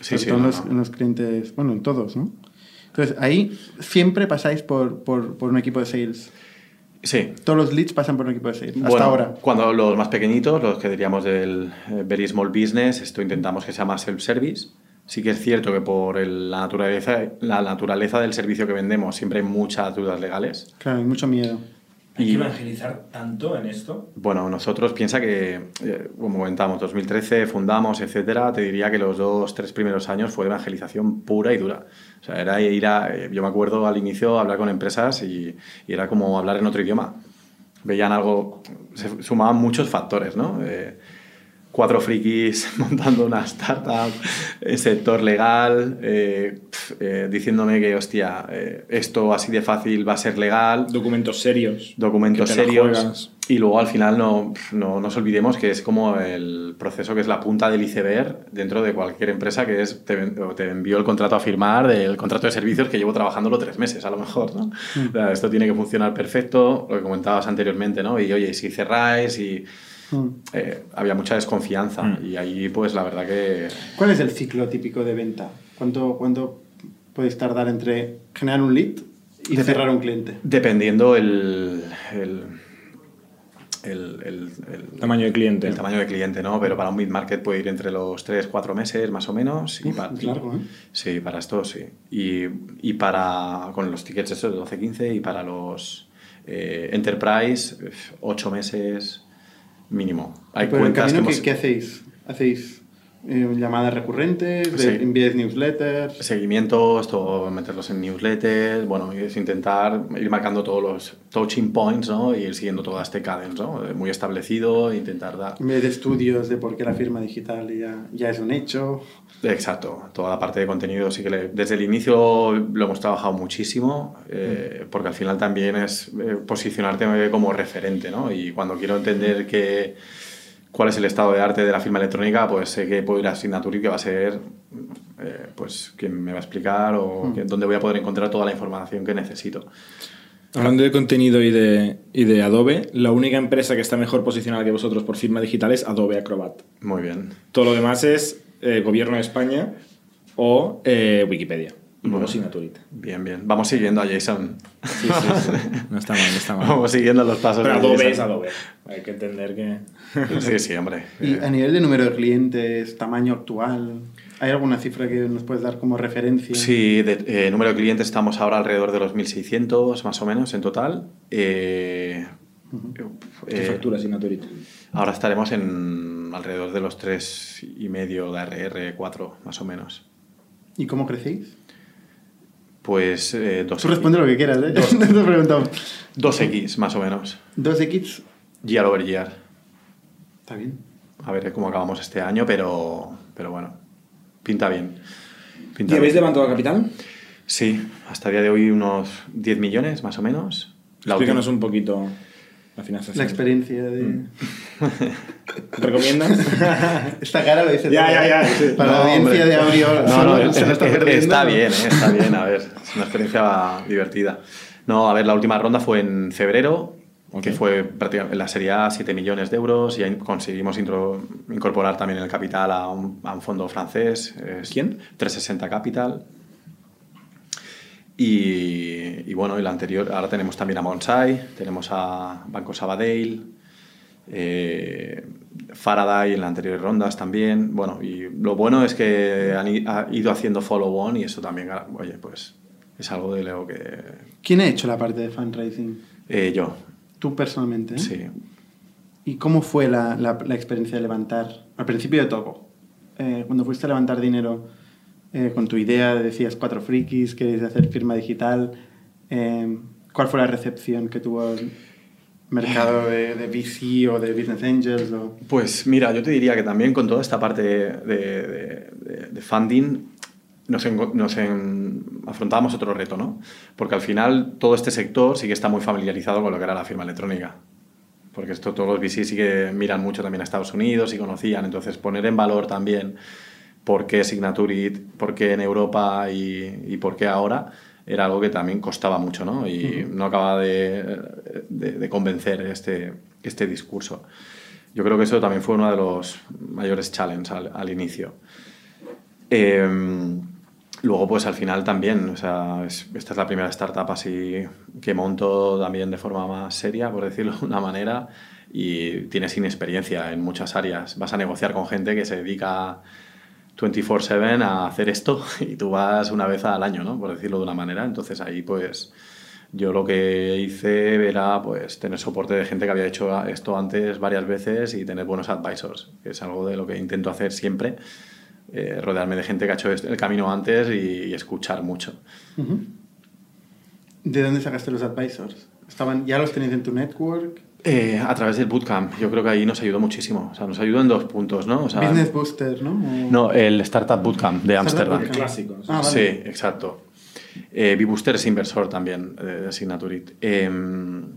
sí, sobre sí, todo en, los, no. en los clientes, bueno, en todos, ¿no? Entonces, ahí siempre pasáis por, por, por un equipo de sales. Sí, Todos los leads pasan por un equipo de sales, hasta ahora. Cuando los más pequeñitos, los que diríamos del Very Small Business, esto intentamos que sea más self-service. Sí que es cierto que por el- la, naturaleza, la naturaleza del servicio que vendemos siempre hay muchas dudas legales. Claro, hay mucho miedo. ¿Hay que evangelizar tanto en esto? Bueno, nosotros piensa que, eh, como comentamos, 2013 fundamos, etcétera, te diría que los dos, tres primeros años fue evangelización pura y dura. O sea, era ir a, eh, yo me acuerdo al inicio hablar con empresas y, y era como hablar en otro idioma. Veían algo, se sumaban muchos factores, ¿no? Eh, cuatro frikis *laughs* montando una startup, el sector legal, eh, eh, diciéndome que, hostia, eh, esto así de fácil va a ser legal. Documentos serios. Documentos serios. Y luego al final no, no, nos olvidemos que es como el proceso que es la punta del iceberg dentro de cualquier empresa que es, te, te envío el contrato a firmar del contrato de servicios que llevo trabajándolo tres meses a lo mejor, ¿no? Mm. Esto tiene que funcionar perfecto, lo que comentabas anteriormente, ¿no? Y oye, si cerráis y Mm. Eh, había mucha desconfianza mm. y ahí pues la verdad que... ¿Cuál es el ciclo típico de venta? ¿Cuánto, cuánto puedes tardar entre generar un lead y cerrar un cliente? Dependiendo el, el, el, tamaño de cliente. El tamaño de cliente, ¿no? Pero para un mid-market puede ir entre los 3, 4 meses más o menos. y para, largo, ¿eh? Sí, para esto sí. Y, y, para, con los tickets esos de 12, 15 y para los eh, enterprise, 8 meses, mínimo. Hay cuentas que ¿qué, hacéis? ¿Hacéis eh, llamadas recurrentes? Sí. ¿Envíes newsletters? Seguimiento, esto, meterlos en newsletters, bueno, es intentar ir marcando todos los touching points, ¿no? Y ir siguiendo toda este cadence, ¿no? Muy establecido, intentar dar... De estudios de por qué la firma digital ya, ya es un hecho. Exacto, toda la parte de contenido sí que desde el inicio lo hemos trabajado muchísimo, eh, mm. porque al final también es eh, posicionarte como referente, ¿no? Y cuando quiero entender que cuál es el estado de arte de la firma electrónica, pues sé que puedo ir a Signature que va a ser eh, pues quien me va a explicar o hmm. dónde voy a poder encontrar toda la información que necesito. Hablando de contenido y de, y de Adobe, la única empresa que está mejor posicionada que vosotros por firma digital es Adobe Acrobat. Muy bien. Todo lo demás es eh, Gobierno de España o eh, Wikipedia. Y luego Signaturita. Bien, bien. Vamos siguiendo a Jason. Sí, sí, sí. *laughs* No está mal, no está mal. Vamos siguiendo los pasos. Pero Adobe es Adobe. Hay que entender que... sí, sí, hombre. Y a nivel de número de clientes, tamaño actual, ¿hay alguna cifra que nos puedes dar como referencia? Sí, de eh, número de clientes estamos ahora alrededor de los 1.600 más o menos en total. Eh, ¿Qué eh, factura Signaturita? Ahora estaremos en alrededor de los 3,5 de ARR, 4 más o menos. ¿Y cómo crecéis? Pues eh, dos Tú responde lo que quieras, ¿eh? Dos, *laughs* no te preguntamos. 2X, más o menos. ¿2X? Year over year. Está bien. A ver cómo acabamos este año, pero, pero bueno, pinta bien. ¿Y habéis levantado capital? Sí, hasta el día de hoy unos 10 millones, más o menos. La Explícanos un poquito la financiación. La experiencia de... Mm. *laughs* ¿Recomiendas? Esta cara lo dice ya, ya, ya, Para la audiencia de audio no, no, se está, está bien, ¿eh? está bien, a ver, es una experiencia divertida. No, a ver, la última ronda fue en febrero, que fue prácticamente la serie A 7 millones de euros y ahí conseguimos incorporar también el capital a un, a un fondo francés. ¿Quién? 360 Capital. Y, y, bueno, el anterior, ahora tenemos también a Monsai, tenemos a Banco Sabadell, eh, Faraday en las anteriores rondas también. Bueno, y lo bueno es que han ido haciendo follow-on y eso también, oye, pues es algo de lo que... ¿Quién ha hecho la parte de fundraising? Eh, yo. ¿Tú personalmente? Sí. ¿Y cómo fue la, la, experiencia de levantar, al principio de todo, eh, cuando fuiste a levantar dinero eh, con tu idea, decías cuatro frikis, querías hacer firma digital, eh, ¿cuál fue la recepción que tuvo el mercado de, de VC o de Business Angels? Pues mira, yo te diría que también con toda esta parte de, de, funding nos, nos afrontábamos otro reto, ¿no? Porque al final todo este sector sí que está muy familiarizado con lo que era la firma electrónica porque esto todos los VC sí que miran mucho también a Estados Unidos y conocían, entonces poner en valor también por qué Signaturit, por qué en Europa y, y, por qué ahora, era algo que también costaba mucho, ¿no? Y no acaba de, de, convencer este, este discurso. Yo creo que eso también fue uno de los mayores challenges al, al inicio. Em, luego, pues al final también, o sea, esta es la primera startup así que monto también de forma más seria, por decirlo de una manera, y tienes inexperiencia en muchas áreas. Vas a negociar con gente que se dedica 24/7 a hacer esto *laughs* y tú vas una vez al año, ¿no? por decirlo de una manera. Entonces ahí pues Yo lo que hice era pues, tener soporte de gente que había hecho esto antes varias veces y tener buenos advisors, que es algo de lo que intento hacer siempre, eh, rodearme de gente que ha hecho el camino antes y, escuchar mucho. ¿De dónde sacaste los advisors? ¿Estaban, ¿Ya los tenéis en tu network? Eh, a través del bootcamp. Yo creo que ahí nos ayudó muchísimo. O sea, nos ayudó en dos puntos, ¿no? O sea, Business Booster, ¿no? O- No, el Startup Bootcamp de Ámsterdam. Bootcamp. Clásico. Ah, vale. Sí, exacto. Eh, Bibooster es inversor también eh, de Signaturit. Eh,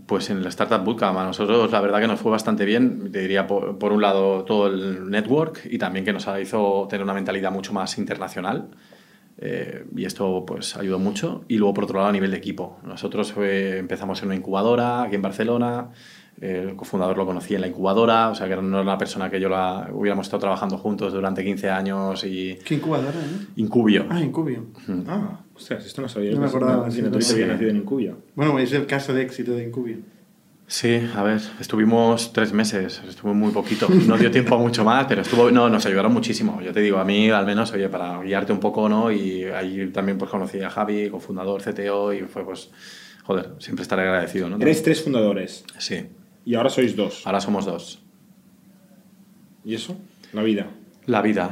pues en el Startup Bootcamp a nosotros la verdad que nos fue bastante bien. Te diría por, por un lado todo el network y también que nos hizo tener una mentalidad mucho más internacional. Eh, y esto pues ayudó mucho. Y luego por otro lado a nivel de equipo. Nosotros eh, empezamos en una incubadora aquí en Barcelona. El cofundador lo conocí en la incubadora, o sea que no era una persona que yo la hubiéramos estado trabajando juntos durante 15 años y ¿Qué incubadora, eh? Incubio. Ah, Incubio. Ah, ostras, esto no sabía. No me que acordaba, sí. había Sí. nacido en Incubio. Bueno, es el caso de éxito de Incubio. Sí, a ver, estuvimos tres meses, estuvo muy poquito, no dio tiempo a mucho más, pero estuvo, no, nos ayudaron muchísimo. Yo te digo, a mí al menos, oye, para guiarte un poco, ¿no? Y ahí también pues conocí a Javi, cofundador, CTO, y fue pues, joder, siempre estaré agradecido, ¿no? Eres tres fundadores Sí, y ahora sois dos. ahora somos dos. ¿Y eso? La vida. La vida,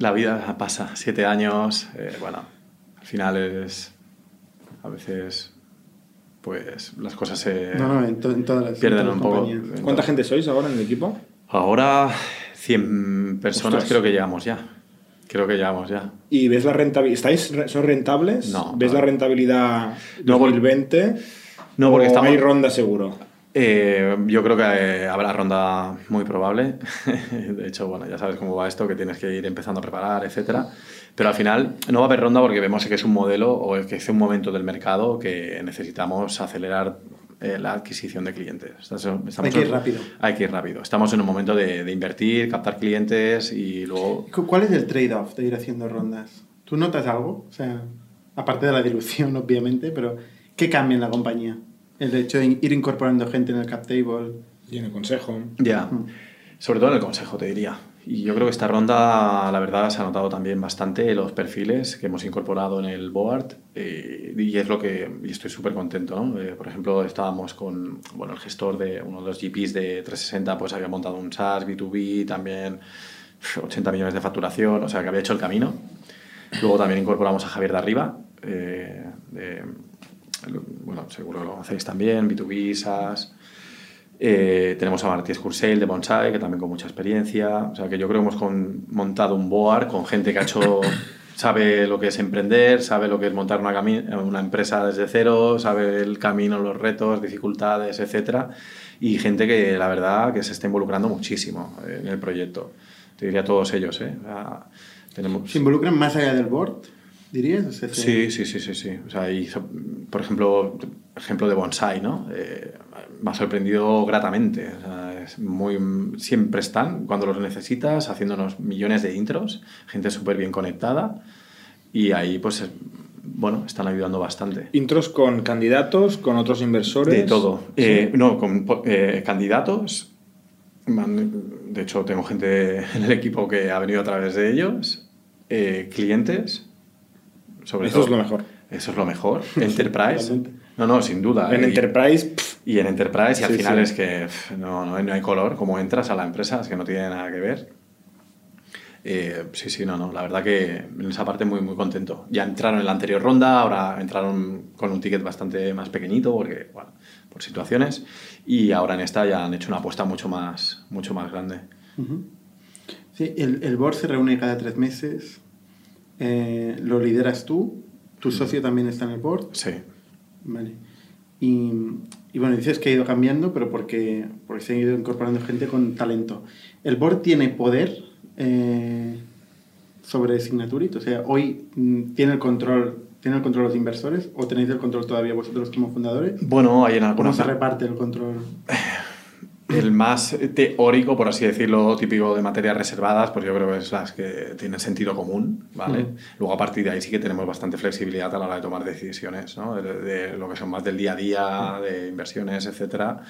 la vida pasa, siete años, eh, bueno, al final es, a veces, pues las cosas se No, no, en, to- en todas las, en pierden todas un poco. ¿Cuánta gente sois ahora en el equipo? Ahora 100 personas Ostras. creo que llegamos ya. Creo que llegamos ya. ¿Y ves la rentabilidad? ¿Estáis, re- ¿Son rentables? No, ¿Ves no. la rentabilidad No, porque- 2020? No, porque ¿O estamos- hay ronda seguro? Eh, yo creo que eh, habrá ronda muy probable. *laughs* De hecho, bueno, ya sabes cómo va esto, que tienes que ir empezando a preparar, etcétera. Pero al final no va a haber ronda porque vemos que es un modelo o que es un momento del mercado que necesitamos acelerar eh, la adquisición de clientes. Estamos- Hay que ir rápido. Hay que ir rápido. Estamos en un momento de, de invertir, captar clientes y luego... Cu- ¿Cuál es el trade-off de ir haciendo rondas? ¿Tú notas algo? O sea, aparte de la dilución, *laughs* obviamente, pero ¿qué cambia en la compañía? El hecho de ir incorporando gente en el cap table. Y en el consejo. Ya, sobre todo en el consejo, te diría. Y yo creo que esta ronda, la verdad, se ha notado también bastante los perfiles que hemos incorporado en el board eh, y es lo que y estoy súper contento. ¿no? Eh, por ejemplo, estábamos con bueno, el gestor de uno de los GPs de 360, pues había montado un SaaS B2B, también 80 millones de facturación, o sea que había hecho el camino. Luego también incorporamos a Javier de Arriba, eh, de- bueno, seguro que lo conocéis también, B2B, SaaS. Eh, tenemos a Martí Escursell de Bonsai, que también con mucha experiencia. O sea, que yo creo que hemos con- montado un board con gente que ha hecho, *coughs* sabe lo que es emprender, sabe lo que es montar una, una empresa desde cero, sabe el camino, los retos, dificultades, etcétera. Y gente que, la verdad, que se está involucrando muchísimo eh, en el proyecto. Te diría todos ellos, ¿eh? O sea, tenemos... ¿Se involucran más allá del board? ¿Dirías? O sea, se- Sí, sí, sí, sí, sí. O sea, so- por ejemplo, ejemplo de bonsai, ¿no? Eh, me ha sorprendido gratamente. O sea, es muy, siempre están, cuando los necesitas, haciéndonos millones de intros, gente súper bien conectada y ahí, pues, bueno, están ayudando bastante. Intros con candidatos, con otros inversores. De todo. Eh, no, con eh, candidatos. De hecho, tengo gente en el equipo que ha venido a través de ellos. eh, clientes. Sobre Eso todo. es lo mejor. Eso es lo mejor. *laughs* Enterprise. No, no, sin duda. En Y- Enterprise, pff, Y en Enterprise, y al Sí, final sí. es que pff, no, no, no hay color. Como entras a la empresa, es que no tiene nada que ver. Eh, sí, sí, no, no. La verdad que en esa parte muy, muy contento. Ya entraron en la anterior ronda, ahora entraron con un ticket bastante más pequeñito, porque, bueno, por situaciones. Y ahora en esta ya han hecho una apuesta mucho más, mucho más grande. Sí, el, el board se reúne cada tres meses. Eh, lo lideras tú. Tu socio también está en el board. Sí. Vale. Y, y bueno, dices que ha ido cambiando, pero porque, porque se ha ido incorporando gente con talento. ¿El board tiene poder eh, sobre Signaturit? O sea, ¿hoy mm, tiene el control tiene el control los inversores o tenéis el control todavía vosotros como fundadores? Bueno, hay en ¿Cómo algunos... se reparte el control? *sighs* El más teórico, por así decirlo, típico de materias reservadas, pues yo creo que es las que tienen sentido común, ¿vale? Ujú. Luego a partir de ahí sí que tenemos bastante flexibilidad a la hora de tomar decisiones, ¿no? De, de lo que son más del día a día, de inversiones, etcétera.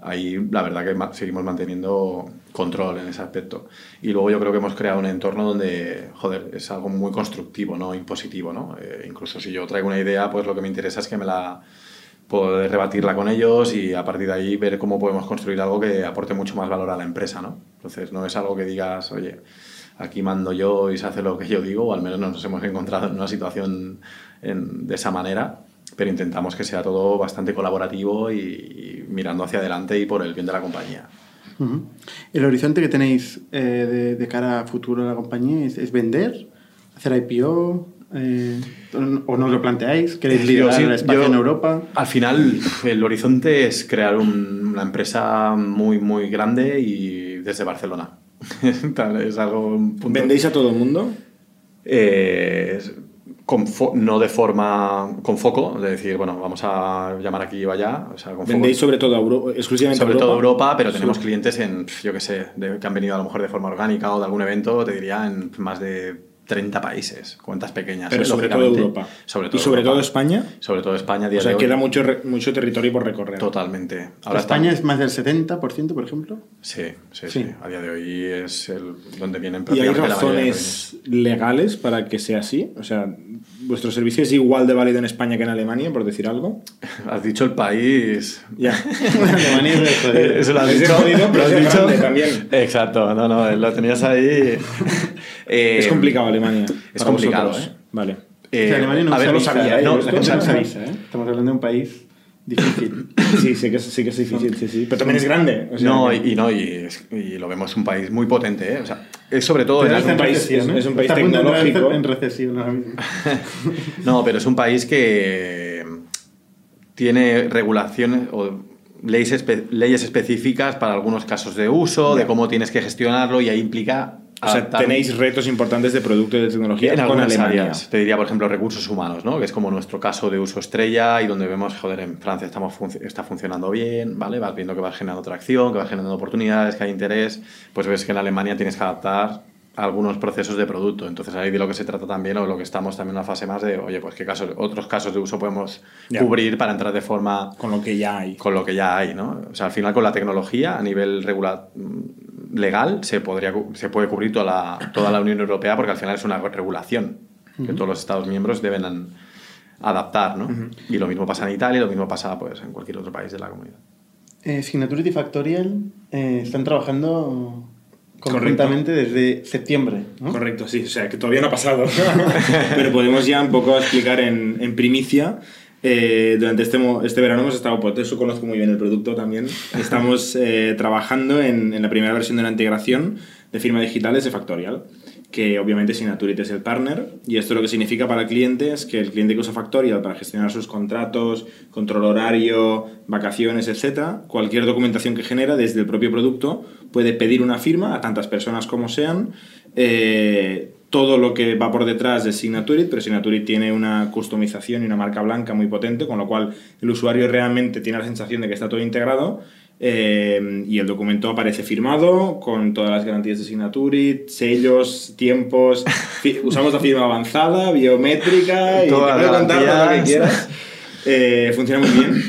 Ahí la verdad que seguimos manteniendo control en ese aspecto. Y luego yo creo que hemos creado un entorno donde, joder, es algo muy constructivo, ¿no? Impositivo, ¿no? Eh, incluso si yo traigo una idea, pues lo que me interesa es que me la poder rebatirla con ellos y a partir de ahí ver cómo podemos construir algo que aporte mucho más valor a la empresa, ¿no? Entonces no es algo que digas, oye, aquí mando yo y se hace lo que yo digo, o al menos nos hemos encontrado en una situación de esa manera, pero intentamos que sea todo bastante colaborativo y, mirando hacia adelante y por el bien de la compañía. ¿El horizonte que tenéis eh, de, cara a futuro de la compañía es, vender, hacer IPO? Eh, ¿O no lo planteáis? ¿Queréis liderar el espacio en Europa? Al final, el horizonte es crear una empresa muy, muy grande y desde Barcelona. *laughs* es algo... ¿Vendéis a todo el mundo? Eh, no de forma con foco, de decir, bueno, vamos a llamar aquí o allá. ¿Vendéis sobre todo Europa, exclusivamente sobre todo Europa, pero tenemos clientes en, yo qué sé, que han venido a lo mejor de forma orgánica o de algún evento, te diría, en más de 30 países, cuentas pequeñas. Pero sobre todo Europa. Sobre todo ¿Y sobre todo España? Sobre todo España. o sea, queda mucho, mucho territorio por recorrer. Totalmente. Ahora ¿España es más del 70%, por ejemplo? Sí, sí, sí, A día de hoy es el, donde vienen ¿Y hay razones legales para que sea así? O sea, ¿vuestro servicio es igual de válido en España que en Alemania, por decir algo? *laughs* Has dicho el país. Ya. *laughs* *laughs* Alemania es Eso lo has dicho. pero has dicho también. Exacto, no, no, lo tenías ahí. Es complicado Alemania. Es complicado, ¿eh? Vale. Eh, Alemania no, a ver, lo sabía, ¿eh? no, la gente no ¿eh? Estamos hablando de un país difícil. *coughs* sí, sí que, sí que es difícil, sí, sí. Pero también es grande. no, y, no, y, y, lo vemos un país muy potente, ¿eh? O sea, es sobre todo... es, un país, es, es, un país tecnológico. En recesión ahora mismo. *laughs* no, pero es un país que tiene regulaciones o leyes, leyes específicas para algunos casos de uso, de cómo tienes que gestionarlo y ahí implica o sea, tenéis retos importantes de producto y de tecnología en algunas áreas. Te diría, por ejemplo, recursos humanos, ¿no? que es como nuestro caso de uso estrella y donde vemos, joder, en Francia estamos está funcionando bien, ¿vale? Vas viendo que va generando tracción, que va generando oportunidades, que hay interés. Pues ves que en Alemania tienes que adaptar algunos procesos de producto. Entonces ahí de lo que se trata también, o lo que estamos también en una fase más de, oye, pues qué casos, otros casos de uso podemos cubrir para entrar de forma... Con lo que ya hay. Con lo que ya hay, ¿no? O sea, al final con la tecnología a nivel regular, legal se, podría, se puede cubrir toda la, toda la Unión Europea porque al final es una regulación que todos los Estados miembros deben adaptar, ¿no? Y lo mismo pasa en Italia y lo mismo pasa pues, en cualquier otro país de la comunidad. Eh, Signaturity Factorial eh, están trabajando conjuntamente desde septiembre. Correcto, sí, o sea que todavía no ha pasado, *laughs* pero podemos ya un poco explicar en, en primicia eh, durante este, este verano hemos estado, por eso conozco muy bien el producto también, estamos eh, trabajando en, en, la primera versión de la integración de firma digitales de Factorial, que obviamente Signaturit es el partner, y esto lo que significa para el cliente es que el cliente que usa Factorial para gestionar sus contratos, control horario, vacaciones, etc., cualquier documentación que genera desde el propio producto puede pedir una firma a tantas personas como sean, eh, todo lo que va por detrás de Signaturit, pero Signaturit tiene una customización y una marca blanca muy potente, con lo cual el usuario realmente tiene la sensación de que está todo integrado eh, y el documento aparece firmado con todas las garantías de Signaturit, sellos, tiempos, *laughs* usamos la firma avanzada, biométrica y te puedo contar todo lo que quieras. Eh, funciona muy bien.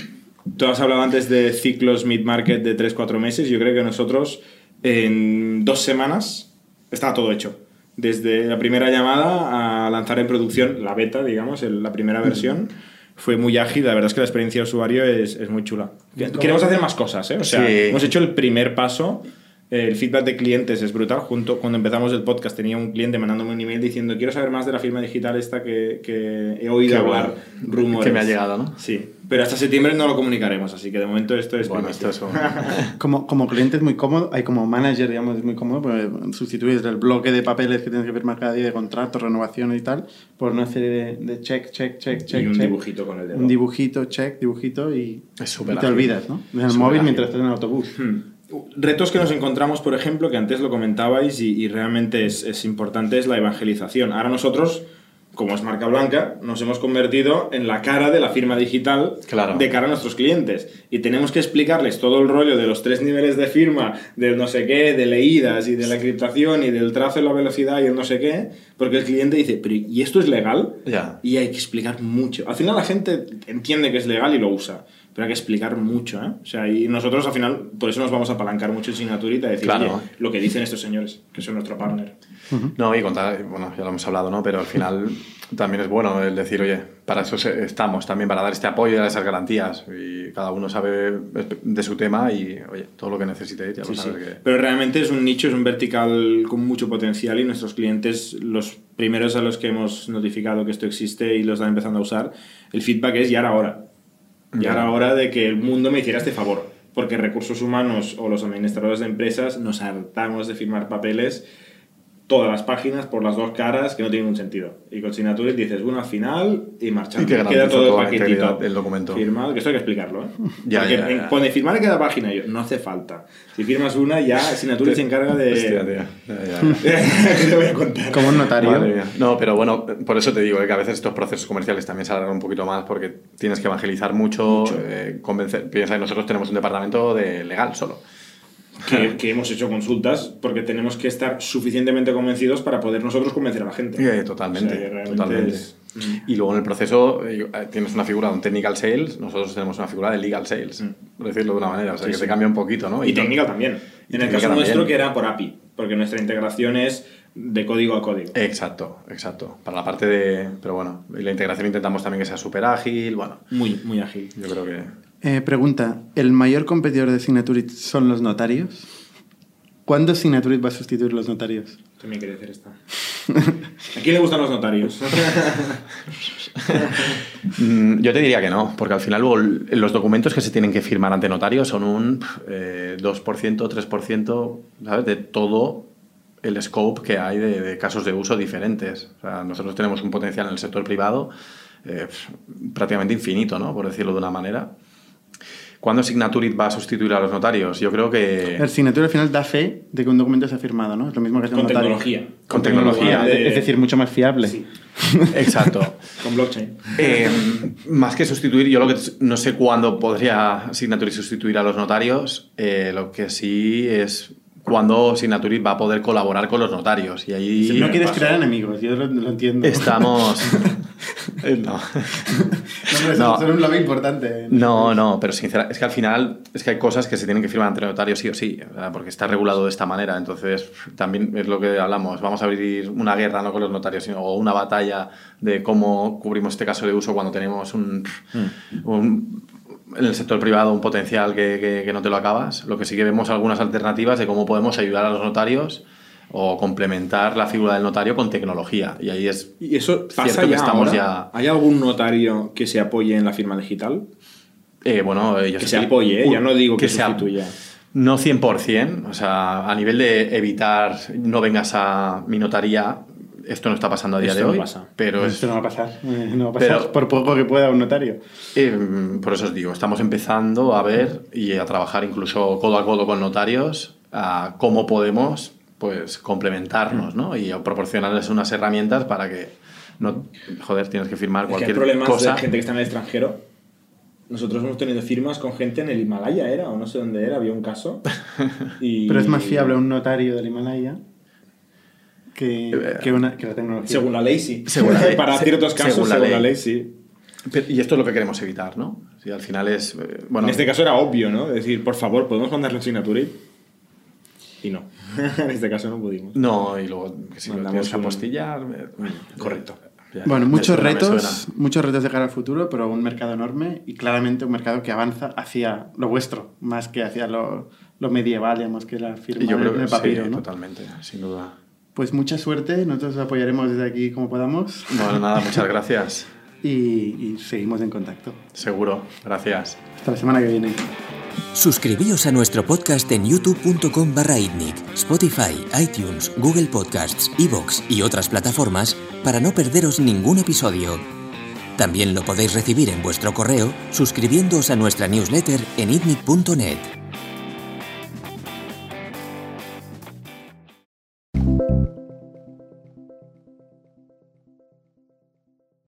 Tú has hablado antes de ciclos mid-market de 3-4 meses. Yo creo que nosotros en dos semanas estaba todo hecho desde la primera llamada a lanzar en producción la beta, digamos, la primera versión. Fue muy ágil, la verdad es que la experiencia de usuario es, es muy chula. Queremos hacer más cosas, ¿eh? O sea, hemos hecho el primer paso el feedback de clientes es brutal. Junto, cuando empezamos el podcast tenía un cliente mandándome un email diciendo quiero saber más de la firma digital esta que, que he oído hablar, rumores. Que me ha llegado, ¿no? Sí. Pero hasta septiembre no lo comunicaremos, así que de momento esto es bueno, esto es *laughs* como, como cliente es muy cómodo, hay como manager, digamos, es muy cómodo, porque sustituyes el bloque de papeles que tienes que firmar cada día de contratos, renovación y tal, por una serie de, de check, check, check, check. Y un dibujito con el dedo. Un dibujito, check, dibujito y, es y te olvidas, ¿no? En el móvil mientras estás en el autobús. Hmm. Retos que nos encontramos, por ejemplo, que antes lo comentabais y, realmente es, importante, es la evangelización. Ahora nosotros, como es marca blanca, nos hemos convertido en la cara de la firma digital de cara a nuestros clientes. Y tenemos que explicarles todo el rollo de los tres niveles de firma, del no sé qué, de leídas y de la encriptación y del trazo y la velocidad y el no sé qué, porque el cliente dice, pero ¿y esto es legal? Y hay que explicar mucho. Al final la gente entiende que es legal y lo usa pero hay que explicar mucho, ¿eh? O sea, y nosotros al final, por eso nos vamos a apalancar mucho en Signaturit a decir, Claro. oye, lo que dicen estos señores, que son nuestro partner. No, y contar, bueno, ya lo hemos hablado, ¿no? Pero al final *laughs* también es bueno el decir, oye, para eso estamos también, para dar este apoyo y dar esas garantías. Y cada uno sabe de su tema y, oye, todo lo que necesitéis, ya lo Sí, sí. que... Pero realmente es un nicho, es un vertical con mucho potencial y nuestros clientes, los primeros a los que hemos notificado que esto existe y lo están empezando a usar, el feedback es ya era hora. Ya Ya. era hora de que el mundo me hiciera este favor. Porque recursos humanos o los administradores de empresas nos hartamos de firmar papeles todas las páginas por las dos caras que no tienen un sentido. Y con Signaturit dices, bueno, al final y marchando. Y que Queda todo el paquetito del documento. firmado, que esto hay que explicarlo. ¿eh? *laughs* Ya, Porque ya, ya. en- cuando firmar cada página, yo, no hace falta. Si firmas una, ya *laughs* Signaturit se encarga de... Hostia, tío. Ya, ya, ya. ¿Qué *laughs* te voy a contar? Como un notario. Madre mía. No, pero bueno, por eso te digo eh, que a veces estos procesos comerciales también se alargan un poquito más porque tienes que evangelizar mucho, eh, convencer. Piensa que nosotros tenemos un departamento de legal solo. Que, que hemos hecho consultas porque tenemos que estar suficientemente convencidos para poder nosotros convencer a la gente. Eh, totalmente, O sea, que realmente totalmente. es- Y luego en el proceso eh, tienes una figura de un technical sales, nosotros tenemos una figura de legal sales, por decirlo de una manera, o sea Sí, que sí. te cambia un poquito, ¿no? Y to- técnica también. Y en el caso nuestro también. que era por API, porque nuestra integración es de código a código. Exacto, exacto. Para la parte de... Pero bueno, y la integración intentamos también que sea súper ágil, bueno, Muy, muy ágil. yo creo que... Eh, pregunta, ¿el mayor competidor de Signaturit son los notarios? ¿Cuándo Signaturit va a sustituir los notarios? También quería hacer esta. ¿A quién le gustan los notarios? Mm, Yo te diría que no, porque al final luego los documentos que se tienen que firmar ante notario son un eh, 2%, 3%, ¿sabes? De todo el scope que hay de, de casos de uso diferentes. O sea, nosotros tenemos un potencial en el sector privado eh, prácticamente infinito, ¿no? Por decirlo de una manera. ¿Cuándo Signaturit va a sustituir a los notarios? Yo creo que... El Signaturit al final da fe de que un documento se ha firmado, ¿no? Es lo mismo que hace un Con notario. tecnología. Con tecnología. de- Es decir, mucho más fiable. Sí. *laughs* Exacto. *laughs* Con blockchain. Eh, más que sustituir, yo lo que no sé cuándo podría Signaturit sustituir a los notarios, eh, lo que sí es cuándo Signaturit va a poder colaborar con los notarios. Y ahí Si no quieres paso. crear enemigos, yo lo, lo entiendo. estamos... *laughs* No. *laughs* No, *laughs* No. son un lobby importante. No, no, pero sinceramente, es que al final es que hay cosas que se tienen que firmar entre notarios sí o sí, porque está regulado de esta manera. Entonces, también es lo que hablamos. Vamos a abrir una guerra no con los notarios, sino o una batalla de cómo cubrimos este caso de uso cuando tenemos un, un- en el sector privado un potencial que, que- que no te lo acabas. Lo que sí que vemos algunas alternativas de cómo podemos ayudar a los notarios o complementar la figura del notario con tecnología. Y ahí es ¿Y eso pasa cierto que estamos ahora? ya... ¿Hay algún notario que se apoye en la firma digital? Eh, bueno, ellos Que se apoye, ¿eh? Ya no digo que se ap- sustituya. No 100%, o sea, a nivel de evitar no vengas a mi notaría, esto no está pasando a día Esto de no hoy, pasa. pero es, Esto no va a pasar. eh, No va a pasar Pero- por poco que pueda un notario. eh, por eso os digo, estamos empezando a ver y a trabajar incluso codo a codo con notarios a cómo podemos pues complementarnos, ¿no? Y proporcionarles unas herramientas para que no, joder, tienes que firmar Es que hay cualquier problemas cosa. de gente que está en el extranjero. Nosotros hemos tenido firmas con gente en el Himalaya, ¿era? O no sé dónde era, había un caso. *laughs* Y- Pero es más fiable un notario del Himalaya que, que, una, que la tecnología. Según la ley, sí. *laughs* Según la ley. Para ciertos casos, según según la la ley. ley, sí. Pero- Y esto es lo que queremos evitar, ¿no? Si al final es eh, bueno, en este caso era obvio, ¿no? decir, por favor, ¿podemos mandarle un Signaturit? Y no. *laughs* en este caso no pudimos. No, y luego que si lo Mandamos que un- apostillar. eh, Correcto. ya, Bueno, muchos suena, retos, muchos retos de cara al futuro, pero un mercado enorme y claramente un mercado que avanza hacia lo vuestro, más que hacia lo, lo medieval, digamos, que la firma Y yo creo el papiro, sí, ¿no? totalmente, sin duda. Pues mucha suerte, nosotros os apoyaremos desde aquí como podamos Bueno, nada, muchas *laughs* gracias. Y, y seguimos en contacto. Seguro, gracias. Hasta la semana que viene. Suscribíos a nuestro podcast en youtube.com barra itnic, Spotify, iTunes, Google Podcasts, Evox y otras plataformas para no perderos ningún episodio. También lo podéis recibir en vuestro correo suscribiéndoos a nuestra newsletter en itnic.net.